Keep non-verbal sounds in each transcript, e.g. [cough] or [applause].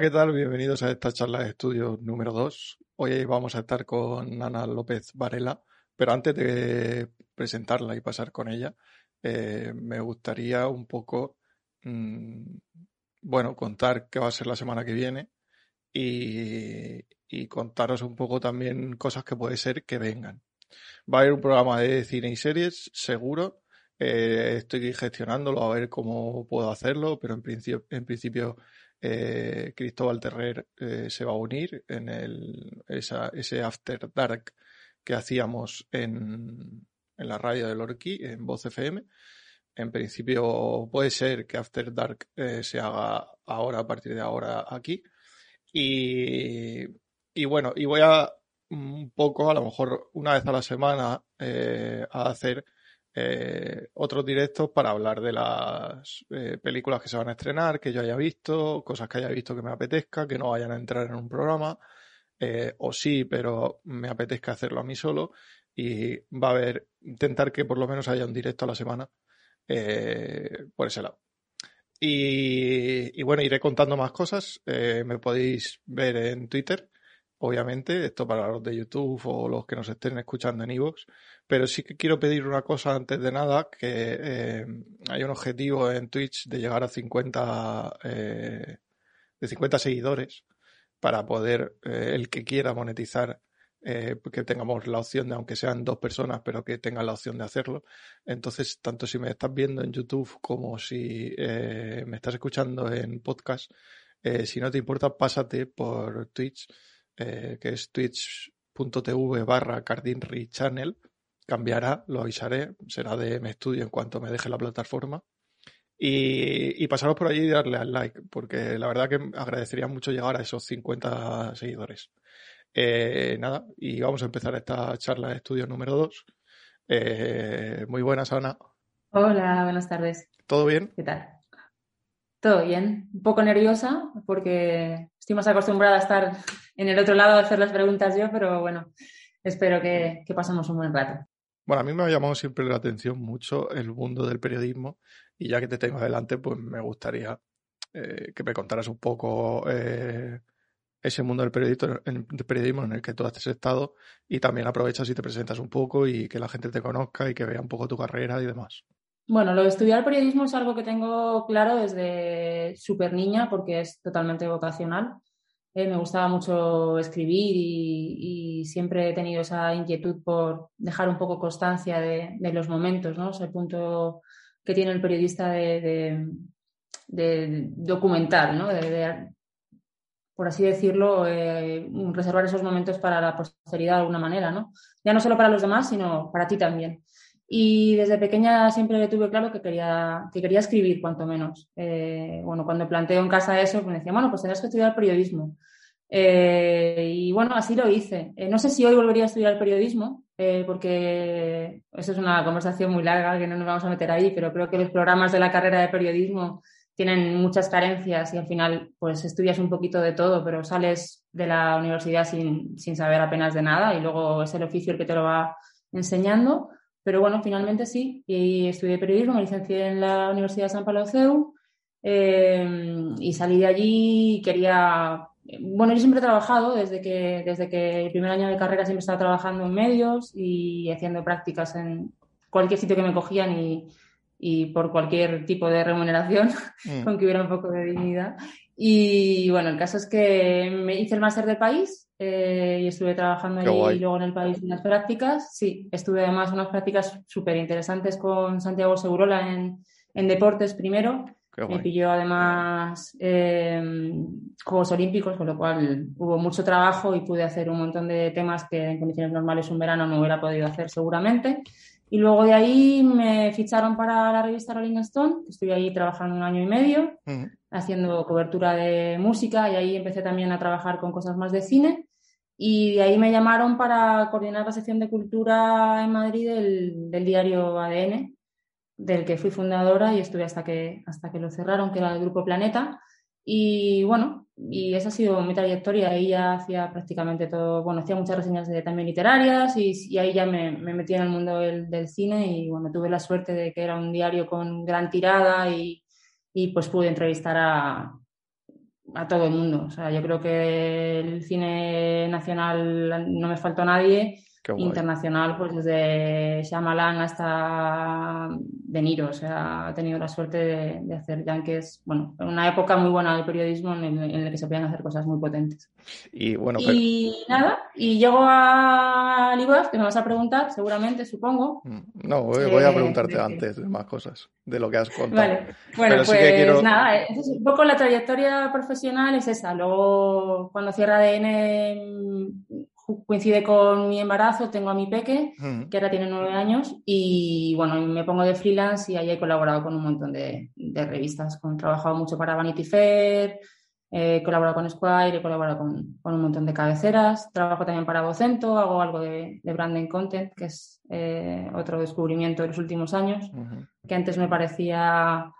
¿qué tal? Bienvenidos a esta charla de estudio número 2. Hoy vamos a estar con Ana López Varela, pero antes de presentarla y pasar con ella, eh, me gustaría un poco, mmm, bueno, contar qué va a ser la semana que viene y, y contaros un poco también cosas que puede ser que vengan. Va a haber un programa de cine y series, seguro. Eh, estoy gestionándolo a ver cómo puedo hacerlo, pero en principio, en principio eh, Cristóbal Terrer eh, se va a unir en el, ese After Dark que hacíamos en, en la radio de Lorquí, en Voz FM. En principio puede ser que After Dark eh, se haga ahora, a partir de ahora aquí. Y, y bueno, y voy a un poco, a lo mejor una vez a la semana, a hacer eh, otros directos para hablar de las eh, películas que se van a estrenar, que yo haya visto, cosas que haya visto que me apetezca, que no vayan a entrar en un programa, eh, o sí, pero me apetezca hacerlo a mí solo, y va a haber, intentar que por lo menos haya un directo a la semana por ese lado. Y, bueno, iré contando más cosas. Me podéis ver en Twitter, obviamente, esto para los de YouTube o los que nos estén escuchando en iVoox. Pero sí que quiero pedir una cosa antes de nada, que eh, hay un objetivo en Twitch de llegar a 50, eh, de 50 seguidores para poder, eh, el que quiera monetizar, eh, que tengamos la opción de, aunque sean dos personas, pero que tengan la opción de hacerlo. Entonces, tanto si me estás viendo en YouTube como si me estás escuchando en podcast, si no te importa, pásate por Twitch, eh, que es twitch.tv barra Cardinry Channel. Cambiará, lo avisaré, será de mi estudio en cuanto me deje la plataforma. Y, y, pasaros por allí y darle al like, porque la verdad que agradecería mucho llegar a esos 50 seguidores. Eh, nada, y vamos a empezar esta charla de estudio número 2. Eh, muy buenas, Ana. Hola, buenas tardes. ¿Todo bien? ¿Qué tal? Todo bien. Un poco nerviosa porque estoy más acostumbrada a estar en el otro lado a hacer las preguntas yo, pero bueno, espero que, que pasemos un buen rato. Bueno, a mí me ha llamado siempre la atención mucho el mundo del periodismo y ya que te tengo adelante, pues me gustaría eh, que me contaras un poco eh, ese mundo del periodismo, del periodismo en el que tú has estado y también aprovechas y te presentas un poco y que la gente te conozca y que vea un poco tu carrera y demás. Bueno, lo de estudiar periodismo es algo que tengo claro desde súper niña porque es totalmente vocacional. Eh, me gustaba mucho escribir y, y, siempre he tenido esa inquietud por dejar un poco constancia de, de los momentos, ¿no? Ese punto que tiene el periodista de, de, de documentar, ¿no? De, por así decirlo, eh, reservar esos momentos para la posteridad de alguna manera, ¿no? Ya no solo para los demás, sino para ti también. Y desde pequeña siempre tuve claro que quería, que quería escribir, cuanto menos. Eh, bueno, cuando planteo en casa eso, me decía, bueno, pues tendrás que estudiar periodismo. Eh, y bueno, así lo hice. Eh, no sé si hoy volvería a estudiar periodismo, porque eso es una conversación muy larga que no nos vamos a meter ahí, pero creo que los programas de la carrera de periodismo tienen muchas carencias y al final pues estudias un poquito de todo, pero sales de la universidad sin, sin saber apenas de nada y luego es el oficio el que te lo va enseñando. Pero bueno, finalmente sí, y estudié periodismo, me licencié en la Universidad de San Pablo CEU eh, y salí de allí y quería bueno, yo siempre he trabajado desde que, desde que el primer año de carrera siempre estaba trabajando en medios y haciendo prácticas en cualquier sitio que me cogían y, y por cualquier tipo de remuneración, [laughs] mm. con que hubiera un poco de dignidad. Y bueno, el caso es que me hice el máster del país eh, y estuve trabajando Qué allí guay. y luego en el país unas prácticas. Sí, estuve además unas prácticas súper interesantes con Santiago Segurola en, en deportes primero me pilló además eh, Juegos Olímpicos, con lo cual hubo mucho trabajo y pude hacer un montón de temas que en condiciones normales un verano no hubiera podido hacer seguramente. Y luego de ahí me ficharon para la revista Rolling Stone, estuve ahí trabajando un año y medio, uh -huh. haciendo cobertura de música y ahí empecé también a trabajar con cosas más de cine. Y de ahí me llamaron para coordinar la sección de cultura en Madrid del, del diario ADN, del que fui fundadora y estuve hasta que, hasta que lo cerraron, que era el Grupo Planeta. Y bueno, y esa ha sido mi trayectoria. Ahí ya hacía prácticamente todo, bueno, hacía muchas reseñas también literarias y, y, ahí ya me, me, metí en el mundo del, del, cine y bueno, tuve la suerte de que era un diario con gran tirada y, y pues pude entrevistar a a todo el mundo. O sea, yo creo que el cine nacional no me faltó nadie internacional, pues desde Shyamalan hasta De Niro. O sea, ha tenido la suerte de, hacer es bueno, una época muy buena del periodismo en, la que se podían hacer cosas muy potentes. Y bueno, y nada, y llego a Libaf, que me vas a preguntar, seguramente, supongo. No, voy, a eh, preguntarte antes de más cosas, de lo que has contado. Vale, bueno, pues nada, un poco la trayectoria profesional es esa. Luego, cuando cierra ADN coincide con mi embarazo, tengo a mi peque, que ahora tiene nueve años, y bueno, me pongo de freelance y ahí he colaborado con un montón de, revistas. He trabajado mucho para Vanity Fair, he colaborado con Squire, he colaborado con, un montón de cabeceras, trabajo también para Vocento, hago algo de, branding content, que es eh, otro descubrimiento de los últimos años, que antes me parecía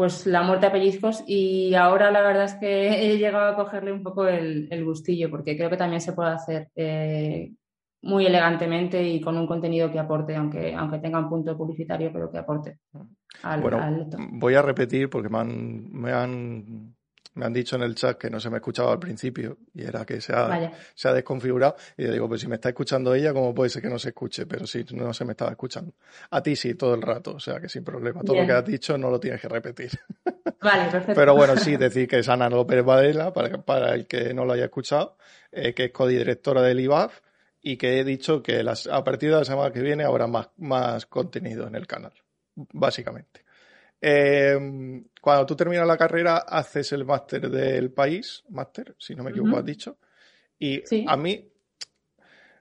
pues la muerte a pellizcos y ahora la verdad es que he llegado a cogerle un poco el, gustillo porque creo que también se puede hacer eh, muy elegantemente y con un contenido que aporte, aunque, aunque tenga un punto publicitario, pero que aporte al, bueno, Voy a repetir porque me han me han dicho en el chat que no se me escuchaba al principio y era que se ha, se ha desconfigurado. Y yo digo, pues si me está escuchando ella, ¿cómo puede ser que no se escuche? Pero sí, no se me estaba escuchando. A ti sí, todo el rato, o sea que sin problema. Todo lo que has dicho no lo tienes que repetir. [laughs] Vale, perfecto. Pero bueno, sí, decir que es Ana López Varela, para, para el que no lo haya escuchado, eh, que es codirectora del IBAF y que he dicho que las, a partir de la semana que viene habrá más, más contenido en el canal, básicamente. Eh, cuando tú terminas la carrera, haces el máster del país, máster, si no me equivoco, has dicho. Y a mí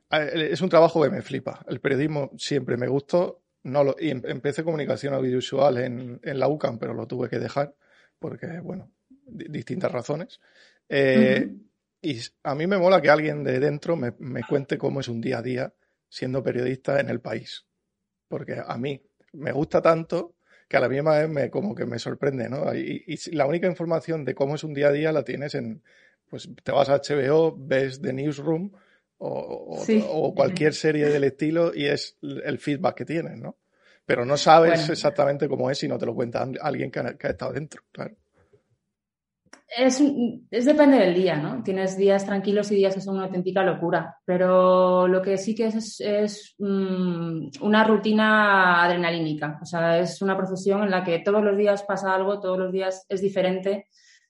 es un trabajo que me flipa. El periodismo siempre me gustó. No lo, y em, empecé comunicación audiovisual en, en, la UCAM, pero lo tuve que dejar porque, bueno, distintas razones. Eh, y a mí me mola que alguien de dentro me, me cuente cómo es un día a día siendo periodista en el país. Porque a mí me gusta tanto que a la misma vez me, como que me sorprende, ¿no? Y, la única información de cómo es un día a día la tienes en, pues te vas a HBO, ves The Newsroom o, cualquier serie del estilo y es el feedback que tienes, ¿no? Pero no sabes exactamente cómo es si no te lo cuenta alguien que ha estado dentro, claro. Es, es, depende del día, ¿no? Tienes días tranquilos y días que son una auténtica locura, pero lo que sí que es es, mm, una rutina adrenalínica, o sea, es una profesión en la que todos los días pasa algo, todos los días es diferente.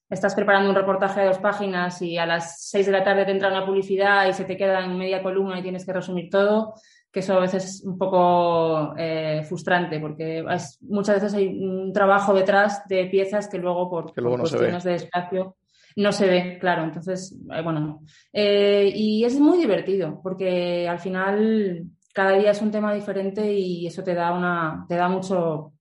Estás preparando un reportaje de dos páginas y a las seis de la tarde te entra una publicidad y se te queda en media columna y tienes que resumir todo que eso a veces es un poco eh, frustrante porque muchas veces hay un trabajo detrás de piezas que luego por, cuestiones de espacio no se ve, claro. Entonces, eh, bueno, eh, y es muy divertido porque al final cada día es un tema diferente y eso te da una, te da mucho,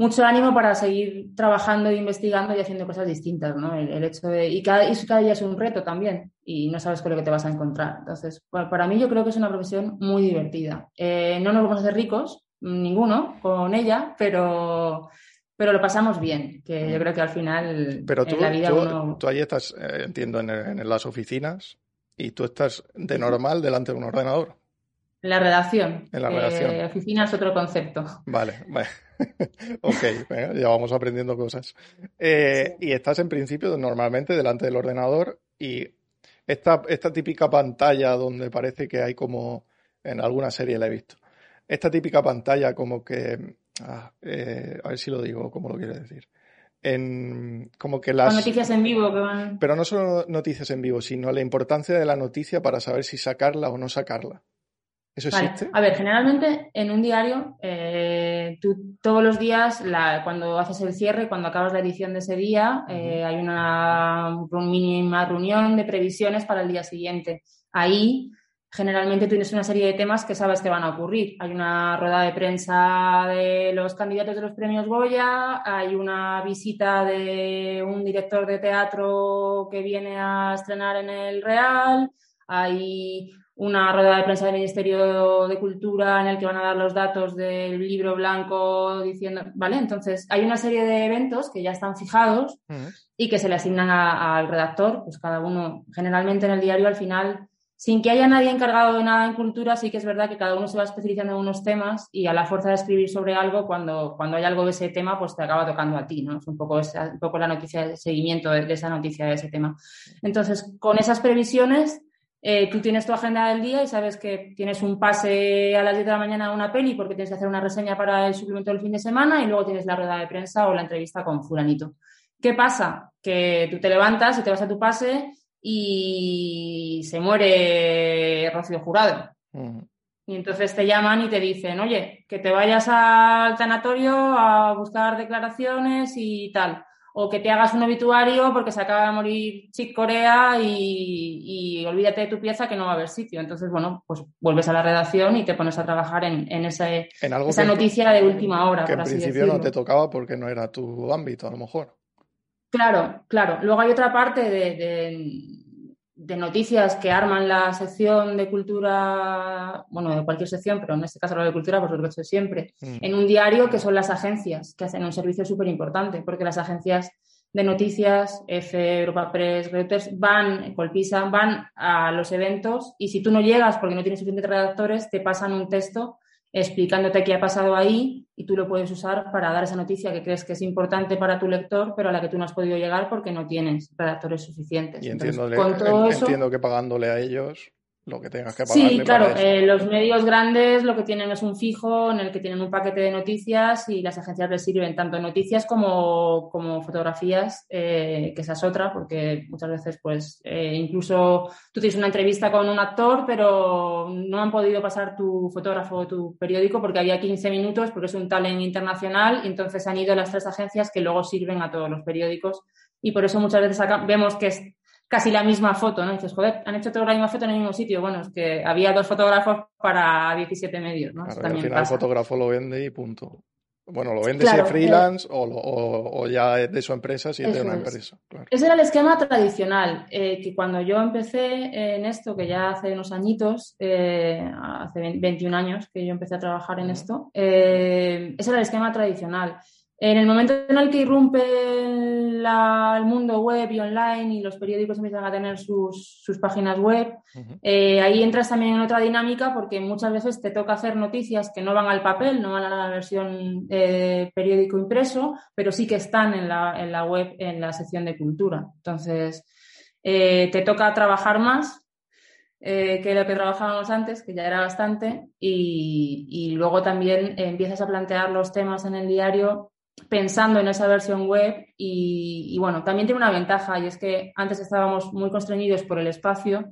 mucho ánimo para seguir trabajando, investigando y haciendo cosas distintas, ¿no? El, hecho de, y cada, y cada, día es un reto también y no sabes con lo que te vas a encontrar. Entonces, para mí yo creo que es una profesión muy divertida. Eh, no nos vamos a hacer ricos, ninguno, con ella, pero, pero lo pasamos bien, que yo creo que al final pero tú, en la vida tú, tú ahí estás, eh, entiendo, en, en las oficinas y tú estás de normal delante de un ordenador. En la redacción. En la redacción. Eh, oficina es otro concepto. Vale, vale. [laughs] ok, ya vamos aprendiendo cosas. Eh, y estás en principio normalmente delante del ordenador y esta, esta típica pantalla donde parece que hay como, en alguna serie la he visto, esta típica pantalla como que, ah, eh, a ver si lo digo, como lo quiero decir. En, como que las noticias en vivo que van... pero no solo noticias en vivo sino la importancia de la noticia para saber si sacarla o no sacarla ¿Eso existe? A ver, generalmente en un diario, eh, tú todos los días, cuando haces el cierre, cuando acabas la edición de ese día, eh, hay una mínima reunión de previsiones para el día siguiente. Ahí, generalmente tienes una serie de temas que sabes que van a ocurrir. Hay una rueda de prensa de los candidatos de los premios Goya, hay una visita de un director de teatro que viene a estrenar en el Real, hay una rueda de prensa del Ministerio de Cultura en el que van a dar los datos del libro blanco diciendo, ¿vale? Entonces, hay una serie de eventos que ya están fijados y que se le asignan al redactor, pues cada uno, generalmente en el diario al final sin que haya nadie encargado de nada en cultura, sí que es verdad que cada uno se va especializando en unos temas y a la fuerza de escribir sobre algo, cuando, cuando hay algo de ese tema, pues te acaba tocando a ti, ¿no? Es un poco, un poco la noticia de seguimiento de, esa noticia de ese tema. Entonces, con esas previsiones, eh, tú tienes tu agenda del día y sabes que tienes un pase a las 10 de la mañana a una peli porque tienes que hacer una reseña para el suplemento del fin de semana y luego tienes la rueda de prensa o la entrevista con fulanito. ¿Qué pasa? Que tú te levantas y te vas a tu pase y se muere Rocío Jurado. Y entonces te llaman y te dicen, oye, que te vayas al tanatorio a buscar declaraciones y tal. O que te hagas un obituario porque se acaba de morir Chick Corea y, olvídate de tu pieza que no va a haber sitio. Entonces, bueno, pues vuelves a la redacción y te pones a trabajar en, ese, esa noticia de última hora. Que en principio no te tocaba porque no era tu ámbito, a lo mejor. Claro, claro. Luego hay otra parte de, noticias que arman la sección de cultura, bueno, de cualquier sección, pero en este caso la de cultura, pues lo he hecho siempre, mm. en un diario que son las agencias, que hacen un servicio súper importante, porque las agencias de noticias, F, Europa Press, Reuters, van, Colpisa, van a los eventos y si tú no llegas porque no tienes suficientes redactores, te pasan un texto explicándote qué ha pasado ahí y tú lo puedes usar para dar esa noticia que crees que es importante para tu lector, pero a la que tú no has podido llegar porque no tienes redactores suficientes. Y entiendo, entiendo que pagándole a ellos lo que tengas que pagar. Sí, claro, eh, los medios grandes lo que tienen es un fijo en el que tienen un paquete de noticias y las agencias les sirven tanto noticias como, como fotografías, eh, que esa es otra, porque muchas veces, pues, eh, incluso tú tienes una entrevista con un actor, pero no han podido pasar tu fotógrafo o tu periódico porque había 15 minutos, porque es un talent internacional, y entonces han ido las tres agencias que luego sirven a todos los periódicos. Y por eso muchas veces acá vemos que es casi la misma foto, ¿no? dices, joder, han hecho toda la misma foto en el mismo sitio. Bueno, es que había dos fotógrafos para 17 medios, ¿no? al final el fotógrafo lo vende y punto. Bueno, lo vende si es freelance o, o, ya es de su empresa si es de una empresa. Ese era el esquema tradicional, eh, que cuando yo empecé en esto, que ya hace unos añitos, eh, hace 21 años que yo empecé a trabajar en esto, eh, ese era el esquema tradicional. En el momento en el que irrumpe el mundo web y online y los periódicos empiezan a tener sus, páginas web, eh, ahí entras también en otra dinámica porque muchas veces te toca hacer noticias que no van al papel, no van a la versión eh, periódico impreso, pero sí que están en la, web, en la sección de cultura. Entonces, eh, te toca trabajar más que lo que trabajábamos antes, que ya era bastante, y, y luego también empiezas a plantear los temas en el diario pensando en esa versión web y, bueno, también tiene una ventaja y es que antes estábamos muy constreñidos por el espacio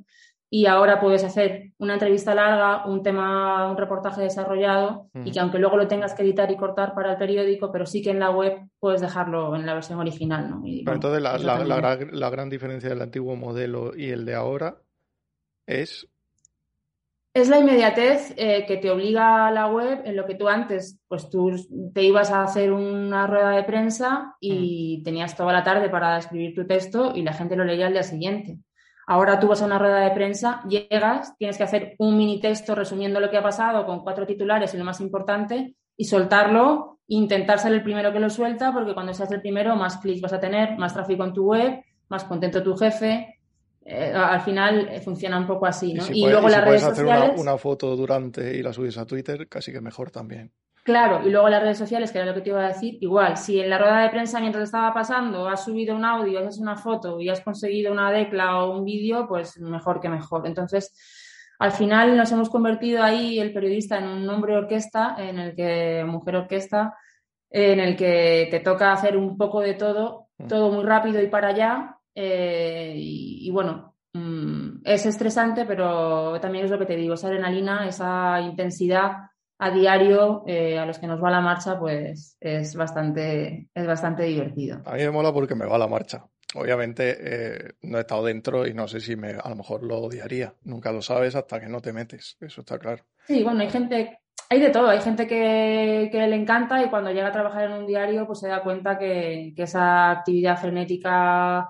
y ahora puedes hacer una entrevista larga, un tema, un reportaje desarrollado y que aunque luego lo tengas que editar y cortar para el periódico, pero sí que en la web puedes dejarlo en la versión original. ¿no? pero entonces la, la gran diferencia del antiguo modelo y el de ahora es es la inmediatez eh, que te obliga a la web en lo que tú antes, pues tú te ibas a hacer una rueda de prensa y mm. tenías toda la tarde para escribir tu texto y la gente lo leía al día siguiente. Ahora tú vas a una rueda de prensa, llegas, tienes que hacer un mini texto resumiendo lo que ha pasado con cuatro titulares y lo más importante y soltarlo, intentar ser el primero que lo suelta porque cuando seas el primero más clics vas a tener, más tráfico en tu web, más contento tu jefe, eh, al final eh, funciona un poco así, ¿no? Y, luego las redes hacer Una, foto durante y la subes a Twitter, casi que mejor también. Claro, y luego las redes sociales, que era lo que te iba a decir, igual, si en la rueda de prensa mientras estaba pasando has subido un audio, has una foto y has conseguido una decla o un vídeo, pues mejor que mejor. Entonces, al final nos hemos convertido ahí el periodista en un hombre orquesta, en el que, mujer orquesta, en el que te toca hacer un poco de todo, mm. todo muy rápido y para allá, eh, y, bueno, mm, es estresante, pero también es lo que te digo, esa adrenalina, esa intensidad a diario eh, a los que nos va la marcha, pues es bastante, es bastante divertido. A mí me mola porque me va la marcha. Obviamente eh, no he estado dentro y no sé si me, a lo mejor lo odiaría. Nunca lo sabes hasta que no te metes, eso está claro. Sí, bueno, hay gente, hay de todo, hay gente que, le encanta y cuando llega a trabajar en un diario pues se da cuenta que, que esa actividad frenética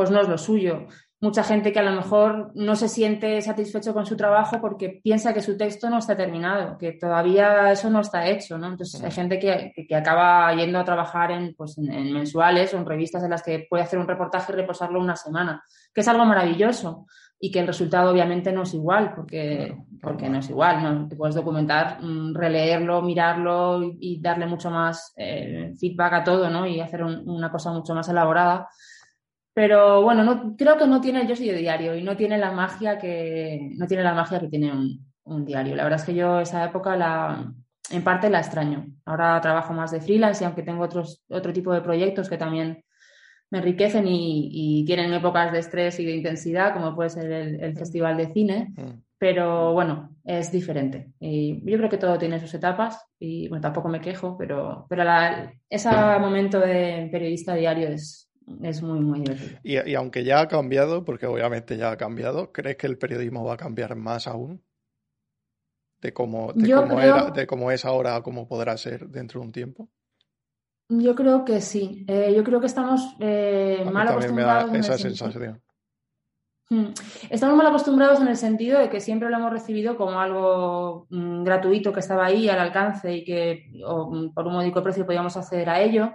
pues no es lo suyo. Mucha gente que a lo mejor no se siente satisfecho con su trabajo porque piensa que su texto no está terminado, que todavía eso no está hecho, ¿no? Entonces hay gente que, acaba yendo a trabajar en, pues, en, mensuales o en revistas en las que puede hacer un reportaje y reposarlo una semana, que es algo maravilloso, y que el resultado obviamente no es igual, porque, porque no es igual, ¿no? Te puedes documentar, mm, releerlo, mirarlo y, darle mucho más eh, feedback a todo, ¿no? Y hacer una cosa mucho más elaborada. Pero bueno, no, creo que no tiene, yo soy de diario y no tiene la magia que, no tiene la magia que tiene un, un diario. La verdad es que yo esa época la, en parte la extraño. Ahora trabajo más de freelance y aunque tengo otros, otro tipo de proyectos que también me enriquecen y, tienen épocas de estrés y de intensidad, como puede ser el, Festival de Cine, mm. pero bueno, es diferente. Y yo creo que todo tiene sus etapas y bueno, tampoco me quejo, pero, pero ese momento de periodista diario es, es muy, muy divertido. Y, aunque ya ha cambiado, porque obviamente ya ha cambiado, ¿crees que el periodismo va a cambiar más aún? De cómo, de cómo, era, de cómo es ahora a cómo podrá ser dentro de un tiempo. Yo creo que sí. Eh, yo creo que estamos eh, mal acostumbrados. esa sensación. Mm. Estamos mal acostumbrados en el sentido de que siempre lo hemos recibido como algo mm, gratuito que estaba ahí al alcance y que mm, por un módico precio podíamos acceder a ello.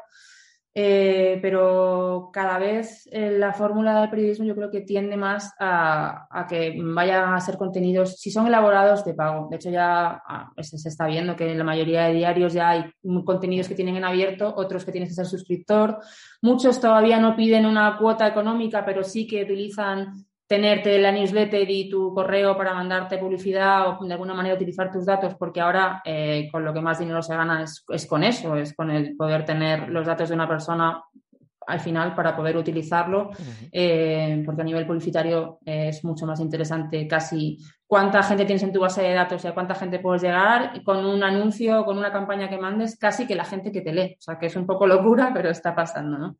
Eh, pero cada vez eh, la fórmula del periodismo yo creo que tiende más a, que vayan a ser contenidos, si son elaborados, de pago. De hecho, ya ah, se, está viendo que en la mayoría de diarios ya hay contenidos que tienen en abierto, otros que tienes que ser suscriptor. Muchos todavía no piden una cuota económica, pero sí que utilizan tenerte la newsletter y tu correo para mandarte publicidad o de alguna manera utilizar tus datos, porque ahora eh, con lo que más dinero se gana es, con eso, es con el poder tener los datos de una persona al final para poder utilizarlo, eh, porque a nivel publicitario es mucho más interesante casi cuánta gente tienes en tu base de datos y a cuánta gente puedes llegar con un anuncio, con una campaña que mandes, casi que la gente que te lee. O sea, que es un poco locura, pero está pasando, ¿no?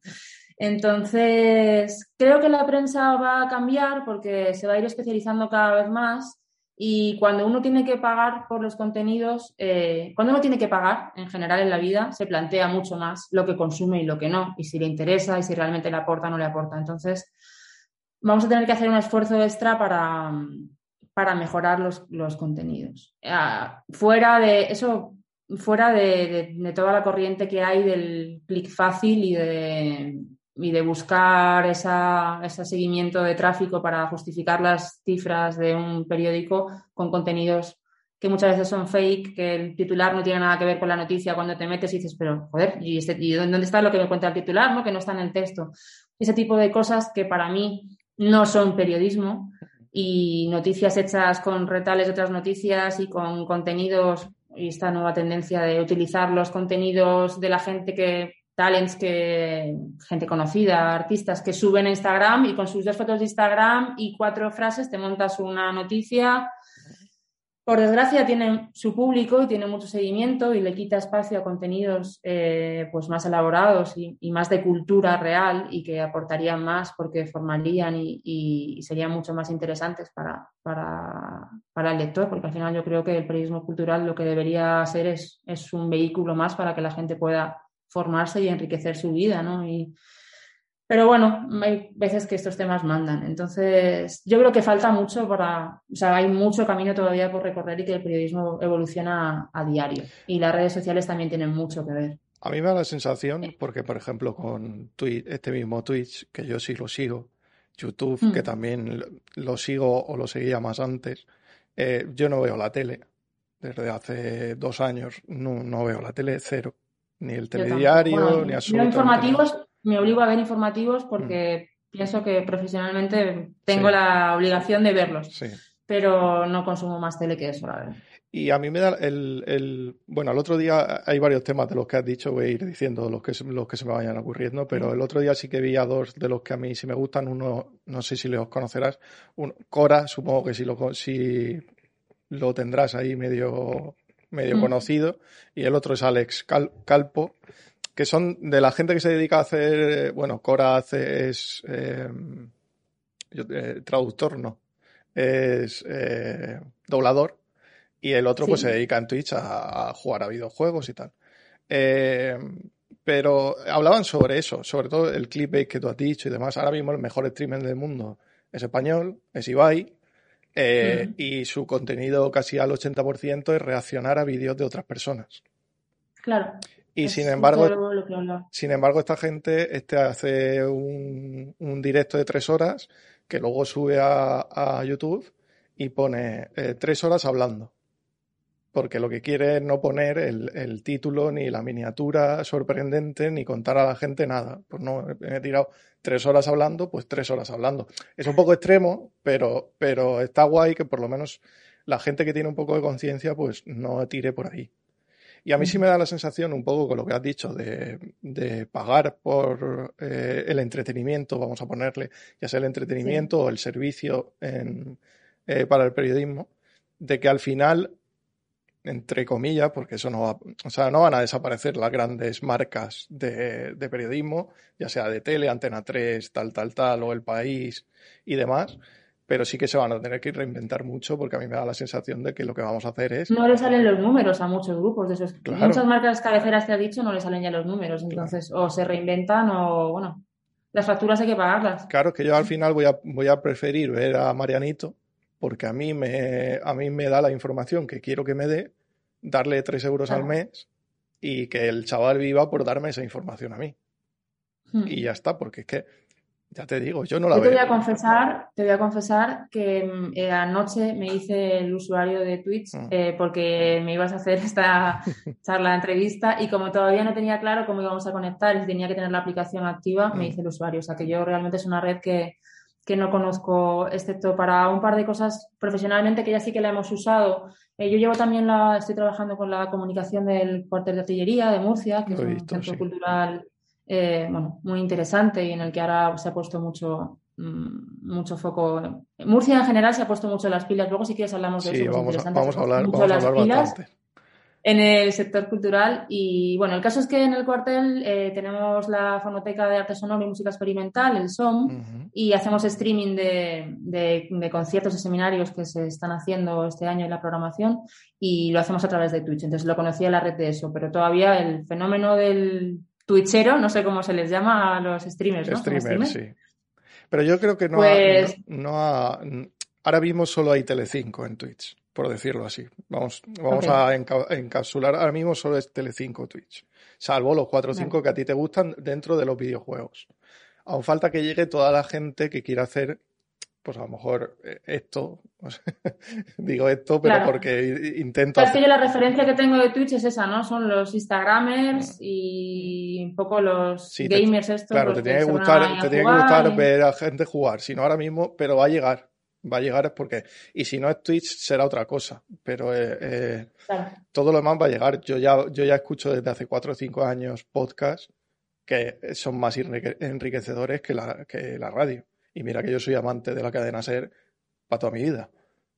Entonces, creo que la prensa va a cambiar porque se va a ir especializando cada vez más y cuando uno tiene que pagar por los contenidos, eh, cuando uno tiene que pagar en general en la vida, se plantea mucho más lo que consume y lo que no, y si le interesa y si realmente le aporta o no le aporta. Entonces, vamos a tener que hacer un esfuerzo extra para, para mejorar los, los contenidos. Ah, fuera de eso, fuera de, de, toda la corriente que hay del clic fácil y de y de buscar esa, ese seguimiento de tráfico para justificar las cifras de un periódico con contenidos que muchas veces son fake, que el titular no tiene nada que ver con la noticia cuando te metes y dices, pero joder, ¿y, este, dónde está lo que me cuenta el titular? ¿no? Que no está en el texto. Ese tipo de cosas que para mí no son periodismo y noticias hechas con retales de otras noticias y con contenidos y esta nueva tendencia de utilizar los contenidos de la gente que talents que, gente conocida, artistas que suben a Instagram y con sus dos fotos de Instagram y cuatro frases te montas una noticia. Por desgracia tienen su público y tiene mucho seguimiento y le quita espacio a contenidos eh, pues más elaborados y, más de cultura real y que aportarían más porque formarían y, serían mucho más interesantes para, para, para, el lector, porque al final yo creo que el periodismo cultural lo que debería ser es, es un vehículo más para que la gente pueda formarse y enriquecer su vida, ¿no? Y, pero bueno, hay veces que estos temas mandan. Entonces, yo creo que falta mucho para, o sea, hay mucho camino todavía por recorrer y que el periodismo evoluciona a, diario. Y las redes sociales también tienen mucho que ver. A mí me da la sensación, porque por ejemplo con este mismo Twitch, que yo sí lo sigo, YouTube, que mm. también lo sigo o lo seguía más antes, eh, yo no veo la tele. Desde hace dos años no, no veo la tele, cero ni el telediario, ni absolutamente informativos, me obligo a ver informativos porque mm. pienso que profesionalmente tengo la obligación de verlos. Pero no consumo más tele que eso, la verdad. Y a mí me da el, el, Bueno, el otro día hay varios temas de los que has dicho, voy a ir diciendo los que, los que se me vayan ocurriendo, pero el otro día sí que vi a dos de los que a mí sí me gustan. Uno, no sé si los conocerás. Cora, supongo que sí lo, si lo tendrás ahí medio medio mm. conocido, y el otro es Alex Calpo, que son de la gente que se dedica a hacer, bueno, Cora hace, es eh, eh, traductor, no, es eh, doblador, y el otro pues se dedica en Twitch a, jugar a videojuegos y tal. pero hablaban sobre eso, sobre todo el clickbait que tú has dicho y demás. Ahora mismo el mejor streamer del mundo es español, es Ibai, eh, y su contenido casi al 80% es reaccionar a vídeos de otras personas. Claro. Y sin embargo, sin embargo, esta gente este hace un, directo de tres horas que luego sube a, YouTube y pone eh, tres horas hablando. Porque lo que quiere es no poner el, título, ni la miniatura sorprendente, ni contar a la gente nada. Pues no, he tirado tres horas hablando, pues tres horas hablando. Es un poco extremo, pero, pero está guay que por lo menos la gente que tiene un poco de conciencia, pues no tire por ahí. Y a mí sí me da la sensación, un poco con lo que has dicho, de, pagar por eh, el entretenimiento, vamos a ponerle, ya sea el entretenimiento o el servicio eh, para el periodismo, de que al final, entre comillas, porque eso no va, o sea, no van a desaparecer las grandes marcas de, de periodismo, ya sea de tele, Antena 3, tal, tal, tal, o El País y demás, pero sí que se van a tener que reinventar mucho porque a mí me da la sensación de que lo que vamos a hacer es... No le salen los números a muchos grupos de esos. Muchas marcas cabeceras que ha dicho no le salen ya los números, entonces o se reinventan o, bueno, las facturas hay que pagarlas. Claro, que yo al final voy a, voy a preferir ver a Marianito porque a mí, me, a mí me da la información que quiero que me dé, darle tres euros al mes y que el chaval viva por darme esa información a mí. Hmm. Y ya está, porque es que ya te digo, yo no la yo te Voy a confesar, te voy a confesar que mm, eh, anoche me hice el usuario de Twitch mm. eh, porque me ibas a hacer esta [laughs] charla, entrevista y como todavía no tenía claro cómo íbamos a conectar y tenía que tener la aplicación activa, me mm. hice el usuario. O sea que yo realmente es una red que, que no conozco, excepto para un par de cosas profesionalmente que ya sí que la hemos usado. Eh, yo llevo también la, estoy trabajando con la comunicación del cuartel de artillería de Murcia, que es un centro cultural eh, bueno, muy interesante y en el que ahora se ha puesto mucho, mm, mucho foco. Murcia en general se ha puesto mucho las pilas. Luego, si quieres, hablamos de eso. Vamos, a, vamos a hablar, vamos a hablar bastante. En el sector cultural. Y bueno, el caso es que en el cuartel eh, tenemos la Fonoteca de Arte Sonoro y Música Experimental, el SOM, y hacemos streaming de, de, conciertos y seminarios que se están haciendo este año en la programación y lo hacemos a través de Twitch. Entonces lo conocía la red de eso, pero todavía el fenómeno del twitchero, no sé cómo se les llama a los streamers, ¿no? Streamers, sí. Pero yo creo que no, pues no, ahora mismo solo hay Telecinco en Twitch, por decirlo así. Vamos, vamos a encapsular, ahora mismo solo es Telecinco Twitch, salvo los 4 o 5 que a ti te gustan dentro de los videojuegos. Aún falta que llegue toda la gente que quiera hacer pues a lo mejor eh, esto, [laughs] digo esto, pero porque intento... Es que yo la referencia que tengo de Twitch es esa, ¿no? Son los Instagramers y un poco los gamers estos. Claro, te tiene que, gustar, te tiene que gustar ver a gente jugar, si no ahora mismo, pero va a llegar, va a llegar es porque... Y si no es Twitch será otra cosa, pero eh, eh, todo lo demás va a llegar. Yo ya, yo ya escucho desde hace cuatro o cinco años podcasts que son más enriquecedores que la, que la radio. Y mira que yo soy amante de la cadena SER para toda mi vida.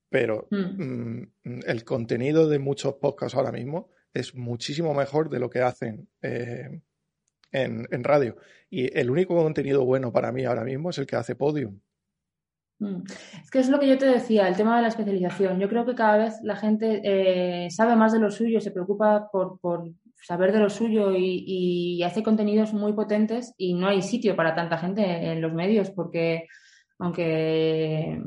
Pero mm. Mm, el contenido de muchos podcasts ahora mismo es muchísimo mejor de lo que hacen eh, en, radio. Y el único contenido bueno para mí ahora mismo es el que hace Podium. Mm. Es que es lo que yo te decía, el tema de la especialización. Yo creo que cada vez la gente eh, sabe más de lo suyo, se preocupa por, saber de lo suyo y, hace contenidos muy potentes y no hay sitio para tanta gente en los medios porque aunque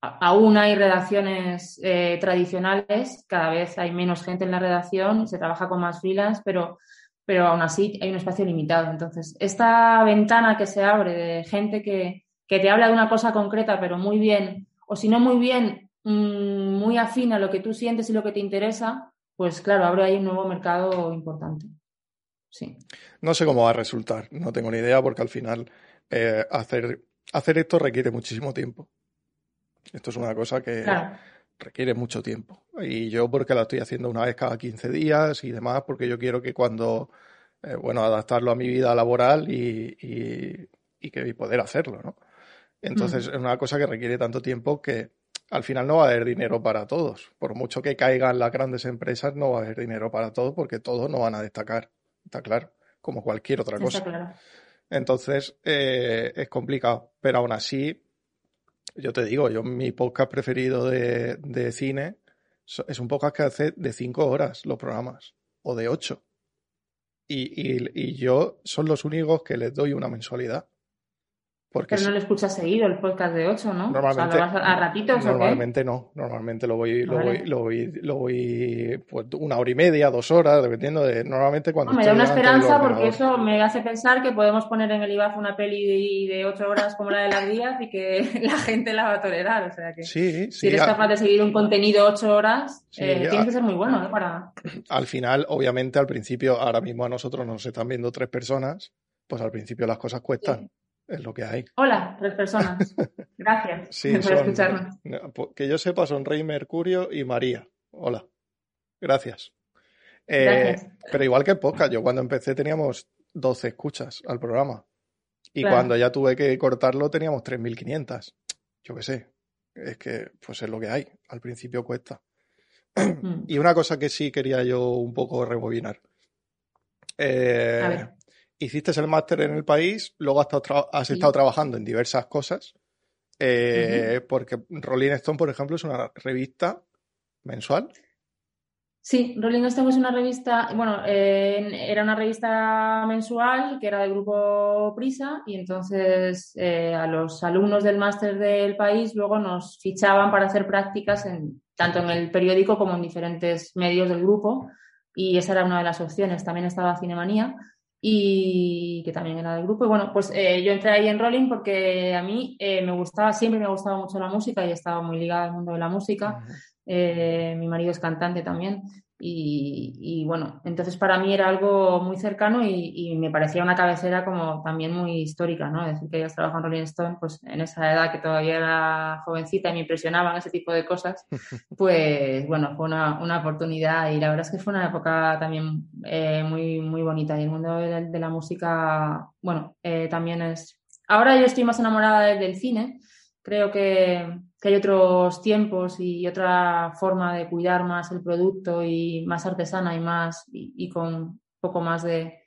aún hay redacciones eh, tradicionales, cada vez hay menos gente en la redacción, se trabaja con más filas, pero, pero aún así hay un espacio limitado. Entonces, esta ventana que se abre de gente que, que te habla de una cosa concreta, pero muy bien, o si no muy bien, mm, muy afín a lo que tú sientes y lo que te interesa, pues claro, abre ahí un nuevo mercado importante. Sí. No sé cómo va a resultar, no tengo ni idea porque al final eh, hacer, hacer esto requiere muchísimo tiempo. Esto es una cosa que requiere mucho tiempo. Y yo porque la estoy haciendo una vez cada 15 días y demás, porque yo quiero que cuando, eh, bueno, adaptarlo a mi vida laboral y, y, que poder hacerlo, ¿no? Entonces mm. es una cosa que requiere tanto tiempo que al final no va a haber dinero para todos. Por mucho que caigan las grandes empresas, no va a haber dinero para todos porque todos no van a destacar. Está claro, como cualquier otra cosa. Entonces, eh, es complicado. Pero aún así, yo te digo, yo mi podcast preferido de, cine es un podcast que hace de cinco horas los programas, o de ocho. Y, y, y yo son los únicos que les doy una mensualidad. Pero no lo escuchas seguido el podcast de 8, ¿no? Normalmente, o sea, ¿lo vas a, ratitos normalmente ¿o qué? no. Normalmente lo voy, lo, voy, lo voy, lo voy pues, una hora y media, dos horas, dependiendo de. Normalmente cuando. No, me da una esperanza porque eso me hace pensar que podemos poner en el IBAF una peli de, de 8 horas como la de las días y que [laughs] la gente la va a tolerar. O sea que. Sí, sí, si eres capaz de seguir un contenido 8 horas, sí, eh, tienes que ser muy bueno, ¿no? Para. [clears throat] Al final, obviamente, al principio, ahora mismo a nosotros nos están viendo tres personas, pues al principio las cosas cuestan. Es lo que hay. Hola, tres personas. [laughs] Gracias sí, por escucharnos. Que yo sepa, son Rey Mercurio y María. Hola. Gracias. Eh, pero igual que en podcast, yo cuando empecé teníamos 12 escuchas al programa. Y claro. cuando ya tuve que cortarlo teníamos 3.500. Yo qué sé. Es que pues es lo que hay. Al principio cuesta. Mm. y una cosa que sí quería yo un poco rebobinar. Eh, hiciste el máster en el país, luego has estado, has sí. estado trabajando en diversas cosas, eh, uh -huh. porque Rolling Stone, por ejemplo, es una revista mensual. Sí, Rolling Stone es una revista, bueno, eh, era una revista mensual que era del grupo Prisa y entonces eh, a los alumnos del máster del país luego nos fichaban para hacer prácticas en, tanto en el periódico como en diferentes medios del grupo y esa era una de las opciones. También estaba Cinemanía y que también era del grupo. Y bueno, pues eh, yo entré ahí en Rolling porque a mí eh, me gustaba, siempre me ha gustado mucho la música y estaba muy ligada al mundo de la música. Uh -huh. eh, mi marido es cantante también. Y, y, bueno, entonces para mí era algo muy cercano y, y, me parecía una cabecera como también muy histórica, ¿no? Decir, que hayas trabajado en Rolling Stone, pues en esa edad que todavía era jovencita y me impresionaban ese tipo de cosas, [laughs] pues bueno, fue una, una oportunidad y la verdad es que fue una época también eh, muy, muy bonita y el mundo de, de la música, bueno, eh, también es... Ahora yo estoy más enamorada del, del cine, creo que, que, hay otros tiempos y otra forma de cuidar más el producto y más artesana y más y, con un poco más de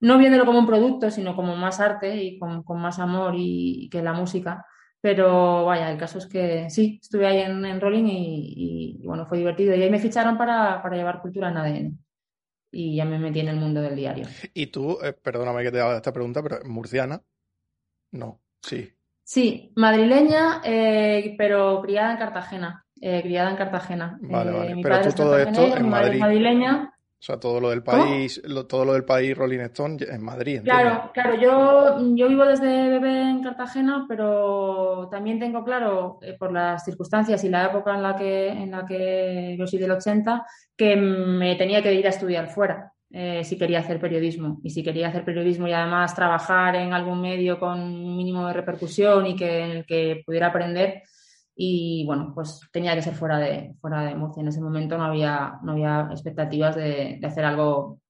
no viéndolo como un producto sino como más arte y con, más amor y, que la música. Pero vaya el caso es que sí estuve ahí en, en Rolling y, y, bueno fue divertido. Y ahí me ficharon para, para llevar cultura en ADN y ya me metí en el mundo del diario. Y tú eh, perdóname que te haga esta pregunta pero murciana no sí Sí, madrileña, eh, pero criada en Cartagena. Eh, criada en Cartagena. Vale, vale. Eh, mi pero tú todo esto en Madrid. madrileña. O sea, todo lo del país, lo, todo lo del país Rolling Stone en Madrid. ¿entiendes? Claro, claro. Yo, yo vivo desde bebé en Cartagena, pero también tengo claro, eh, por las circunstancias y la época en la que, en la que yo soy del 80, que me tenía que ir a estudiar fuera eh, si quería hacer periodismo. Y si quería hacer periodismo y además trabajar en algún medio con un mínimo de repercusión y que, en el que pudiera aprender. Y bueno, pues tenía que ser fuera de, fuera de Murcia. En ese momento no había, no había expectativas de, de hacer algo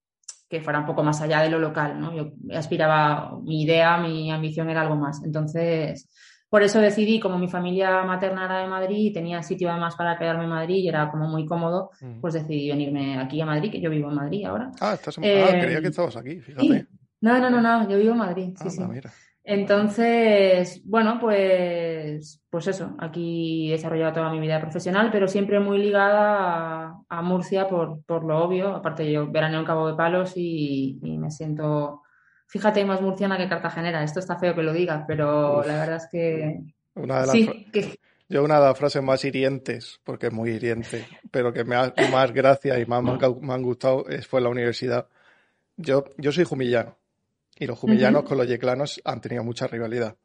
que fuera un poco más allá de lo local, ¿no? Yo aspiraba, mi idea, mi ambición era algo más. Entonces, por eso decidí, como mi familia materna era de Madrid y tenía sitio además para quedarme en Madrid y era como muy cómodo, mm. pues decidí venirme aquí a Madrid, que yo vivo en Madrid ahora. Ah, estás en... eh, ah creía que estabas aquí, fíjate. Sí. No, no, no, no, yo vivo en Madrid, sí, ah, sí. Mira. Entonces, bueno, pues, pues eso, aquí he desarrollado toda mi vida profesional, pero siempre muy ligada a, a Murcia por, por, lo obvio. Aparte, yo veraneo en Cabo de Palos y, y, me siento, fíjate, más murciana que cartagenera. Esto está feo que lo diga, pero Uf, la verdad es que... Una de las sí, que... Yo una de las frases más hirientes, porque es muy hiriente, pero que me ha más gracia y más me han, me han gustado fue en la universidad. Yo, yo soy jumillano y los jumillanos uh -huh. con los yeclanos han tenido mucha rivalidad.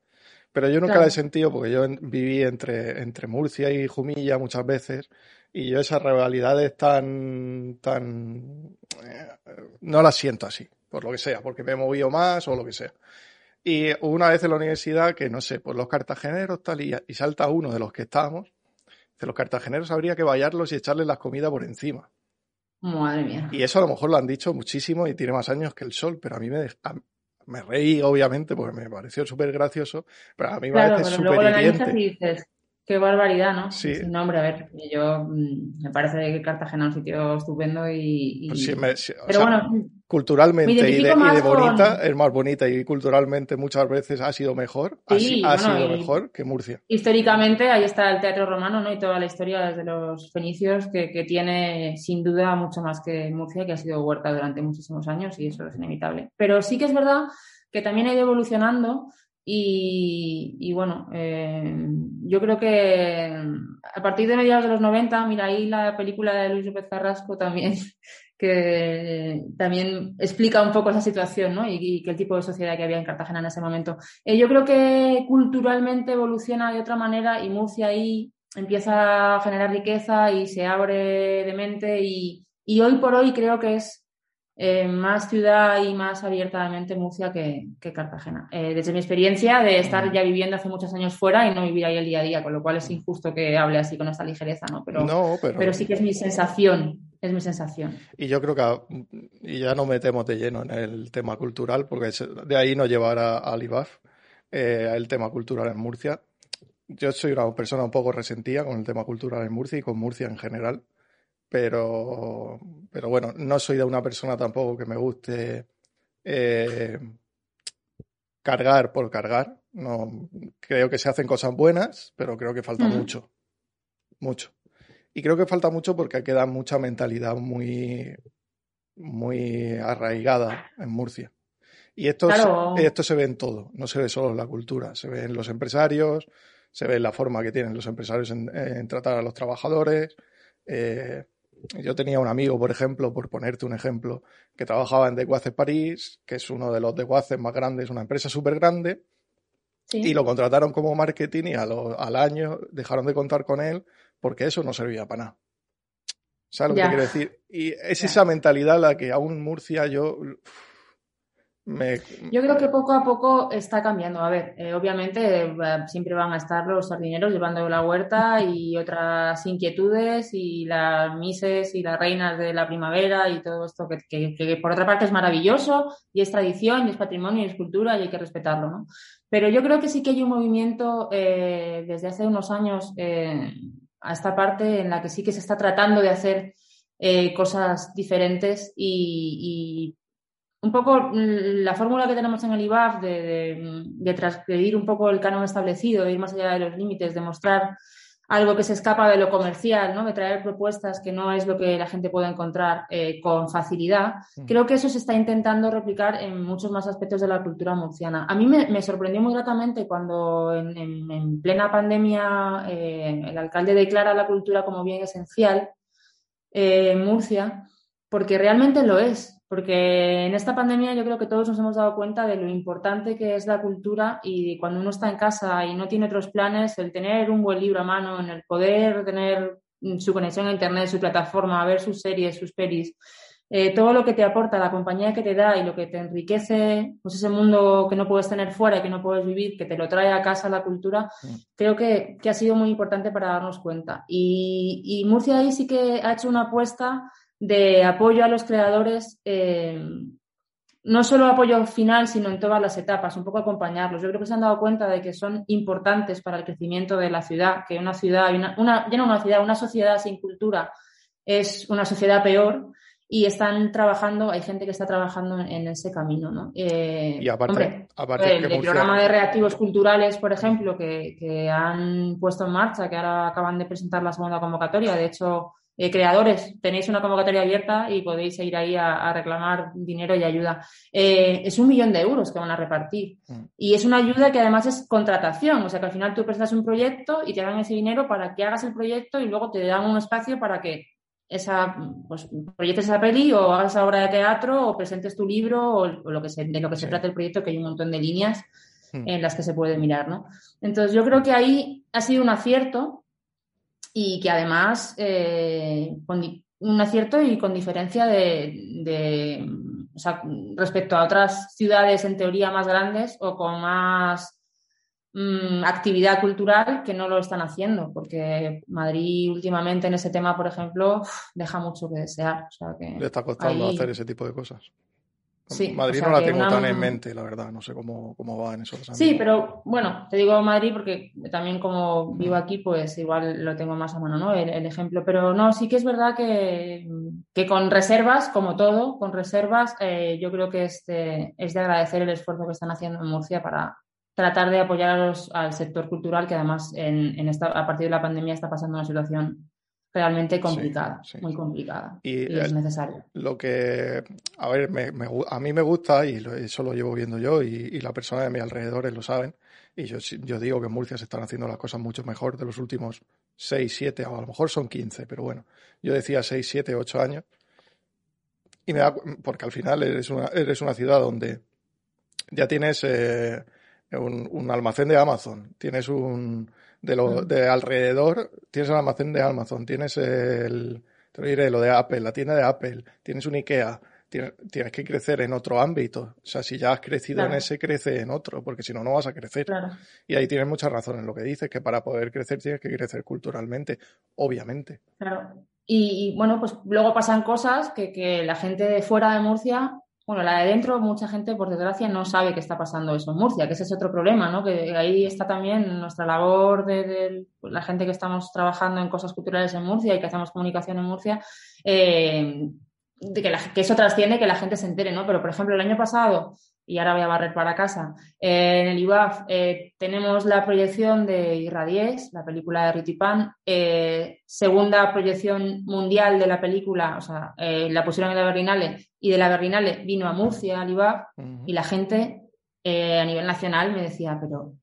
Pero yo nunca claro. la he sentido porque yo viví entre, entre Murcia y Jumilla muchas veces y yo esas rivalidades tan, tan, eh, no las siento así, por lo que sea, porque me he movido más o lo que sea. Y una vez en la universidad que, no sé, pues los cartageneros tal y, y salta uno de los que estábamos, de los cartageneros habría que vallarlos y echarles las comidas por encima. Madre mía. Y eso a lo mejor lo han dicho muchísimo y tiene más años que el sol, pero a mí me, a, me reí, obviamente, porque me pareció súper gracioso, pero a mí me claro, parece súper hiriente. Y dices, qué barbaridad, ¿no? Sí. sí. No, hombre, a ver, yo mm, me parece que Cartagena es un sitio estupendo y... y... Pues sí, me, sí, pero sea, bueno, culturalmente y de, y de, bonita es más bonita y culturalmente muchas veces ha sido mejor, sí, ha, ha bueno, sido mejor que Murcia. Históricamente ahí está el teatro romano, ¿no? Y toda la historia desde los fenicios que, que tiene sin duda mucho más que Murcia, que ha sido huerta durante muchísimos años y eso es inevitable. Pero sí que es verdad que también ha ido evolucionando Y, bueno, eh, yo creo que a partir de mediados de los 90, mira ahí la película de Luis López Carrasco también, [laughs] que también explica un poco esa situación ¿no? y, qué tipo de sociedad que había en Cartagena en ese momento. Eh, yo creo que culturalmente evoluciona de otra manera y Murcia ahí empieza a generar riqueza y se abre de mente y, y hoy por hoy creo que es eh, más ciudad y más abiertamente Murcia que, Cartagena. Eh, desde mi experiencia de estar ya viviendo hace muchos años fuera y no vivir ahí el día a día, con lo cual es injusto que hable así con esta ligereza, ¿no? Pero, pero... sí que es mi sensación, es mi sensación. Y yo creo que, y ya no metemos de lleno en el tema cultural, porque de ahí nos llevará al IBAF, eh, el tema cultural en Murcia. Yo soy una persona un poco resentida con el tema cultural en Murcia y con Murcia en general pero, pero bueno, no soy de una persona tampoco que me guste eh, cargar por cargar. No, creo que se hacen cosas buenas, pero creo que falta mucho. Mucho. Y creo que falta mucho porque queda mucha mentalidad muy, muy arraigada en Murcia. Y esto, se, esto se ve en todo, no se ve solo en la cultura, se ve en los empresarios, se ve en la forma que tienen los empresarios en, tratar a los trabajadores. Eh, yo tenía un amigo, por ejemplo, por ponerte un ejemplo, que trabajaba en Deguaces París, que es uno de los Deguaces más grandes, una empresa súper grande, y lo contrataron como marketing y al año dejaron de contar con él porque eso no servía para nada. ¿Sabes lo que quiero decir? Y es esa mentalidad la que aún Murcia yo yo creo que poco a poco está cambiando. A ver, eh, obviamente eh, siempre van a estar los sardineros llevando la huerta y otras inquietudes y las mises y las reinas de la primavera y todo esto que, por otra parte es maravilloso y es tradición y es patrimonio y es cultura y hay que respetarlo, ¿no? Pero yo creo que sí que hay un movimiento eh, desde hace unos años a esta parte en la que sí que se está tratando de hacer cosas diferentes y un poco la fórmula que tenemos en el IBAF de, de, transgredir un poco el canon establecido, de ir más allá de los límites, de mostrar algo que se escapa de lo comercial, ¿no? de traer propuestas que no es lo que la gente puede encontrar eh, con facilidad, creo que eso se está intentando replicar en muchos más aspectos de la cultura murciana. A mí me, sorprendió muy gratamente cuando en, plena pandemia eh, el alcalde declara la cultura como bien esencial eh, en Murcia, porque realmente lo es. Porque en esta pandemia yo creo que todos nos hemos dado cuenta de lo importante que es la cultura y cuando uno está en casa y no tiene otros planes, el tener un buen libro a mano, en el poder tener su conexión a Internet, su plataforma, ver sus series, sus pelis, eh, todo lo que te aporta, la compañía que te da y lo que te enriquece, pues ese mundo que no puedes tener fuera y que no puedes vivir, que te lo trae a casa la cultura, creo que, ha sido muy importante para darnos cuenta. Y, y Murcia ahí sí que ha hecho una apuesta de apoyo a los creadores, eh, no solo apoyo final, sino en todas las etapas, un poco acompañarlos. Yo creo que se han dado cuenta de que son importantes para el crecimiento de la ciudad, que una ciudad, una, una, ya no una ciudad, una sociedad sin cultura es una sociedad peor y están trabajando, hay gente que está trabajando en ese camino, ¿no? Eh, y aparte, el, programa de reactivos culturales, por ejemplo, que, que, han puesto en marcha, que ahora acaban de presentar la segunda convocatoria, de hecho, eh, creadores, tenéis una convocatoria abierta y podéis ir ahí a, reclamar dinero y ayuda. Eh, es un millón de euros que van a repartir. Mm. Y es una ayuda que además es contratación, o sea que al final tú presentas un proyecto y te dan ese dinero para que hagas el proyecto y luego te dan un espacio para que esa, pues, proyectes esa peli o hagas esa obra de teatro o presentes tu libro o, lo que se, de lo que se trata el proyecto, que hay un montón de líneas mm. en las que se puede mirar, ¿no? Entonces yo creo que ahí ha sido un acierto y que además eh, con un acierto y con diferencia de, o sea, respecto a otras ciudades en teoría más grandes o con más mm, actividad cultural que no lo están haciendo, porque Madrid últimamente en ese tema, por ejemplo, deja mucho que desear. Le está costando hacer ese tipo de cosas. Madrid no la tengo tan en mente, la verdad, no sé cómo, cómo va en esos Sí, pero bueno, te digo Madrid porque también como vivo aquí, pues igual lo tengo más a mano, ¿no? El, ejemplo. Pero no, sí que es verdad que, que con reservas, como todo, con reservas, eh, yo creo que es de, es de agradecer el esfuerzo que están haciendo en Murcia para tratar de apoyar al sector cultural que además en, en esta, a partir de la pandemia está pasando una situación realmente complicada, muy complicada. Y, es necesario. Lo que, a ver, a mí me gusta y eso lo llevo viendo yo y, la persona de mi alrededores lo saben. Y yo, yo digo que en Murcia se están haciendo las cosas mucho mejor de los últimos 6, 7, o a lo mejor son 15, pero bueno, yo decía 6, 7, 8 años. Y me da, porque al final eres una, eres una ciudad donde ya tienes eh, un, un, almacén de Amazon, tienes un, de, lo, de alrededor, tienes el almacén de Amazon, tienes el, te diré, lo de Apple, la tienda de Apple, tienes un IKEA, tienes, tienes que crecer en otro ámbito. O sea, si ya has crecido en ese, crece en otro, porque si no, no vas a crecer. Y ahí tienes mucha razón en lo que dices, que para poder crecer tienes que crecer culturalmente, obviamente. Claro. Y, bueno, pues luego pasan cosas que, que la gente de fuera de Murcia bueno, la de dentro, mucha gente, por desgracia, no sabe que está pasando eso en Murcia, que ese es otro problema, ¿no? Que ahí está también nuestra labor de, la gente que estamos trabajando en cosas culturales en Murcia y que hacemos comunicación en Murcia, eh, de que, la, que eso trasciende que la gente se entere, ¿no? Pero, por ejemplo, el año pasado y ahora voy a barrer para casa. Eh, en el IBAF eh, tenemos la proyección de Irradies, la película de Ritipan, eh, segunda proyección mundial de la película, o sea, la pusieron en la Berlinale y de la Berlinale vino a Murcia, al IBAF, y la gente a nivel nacional me decía, pero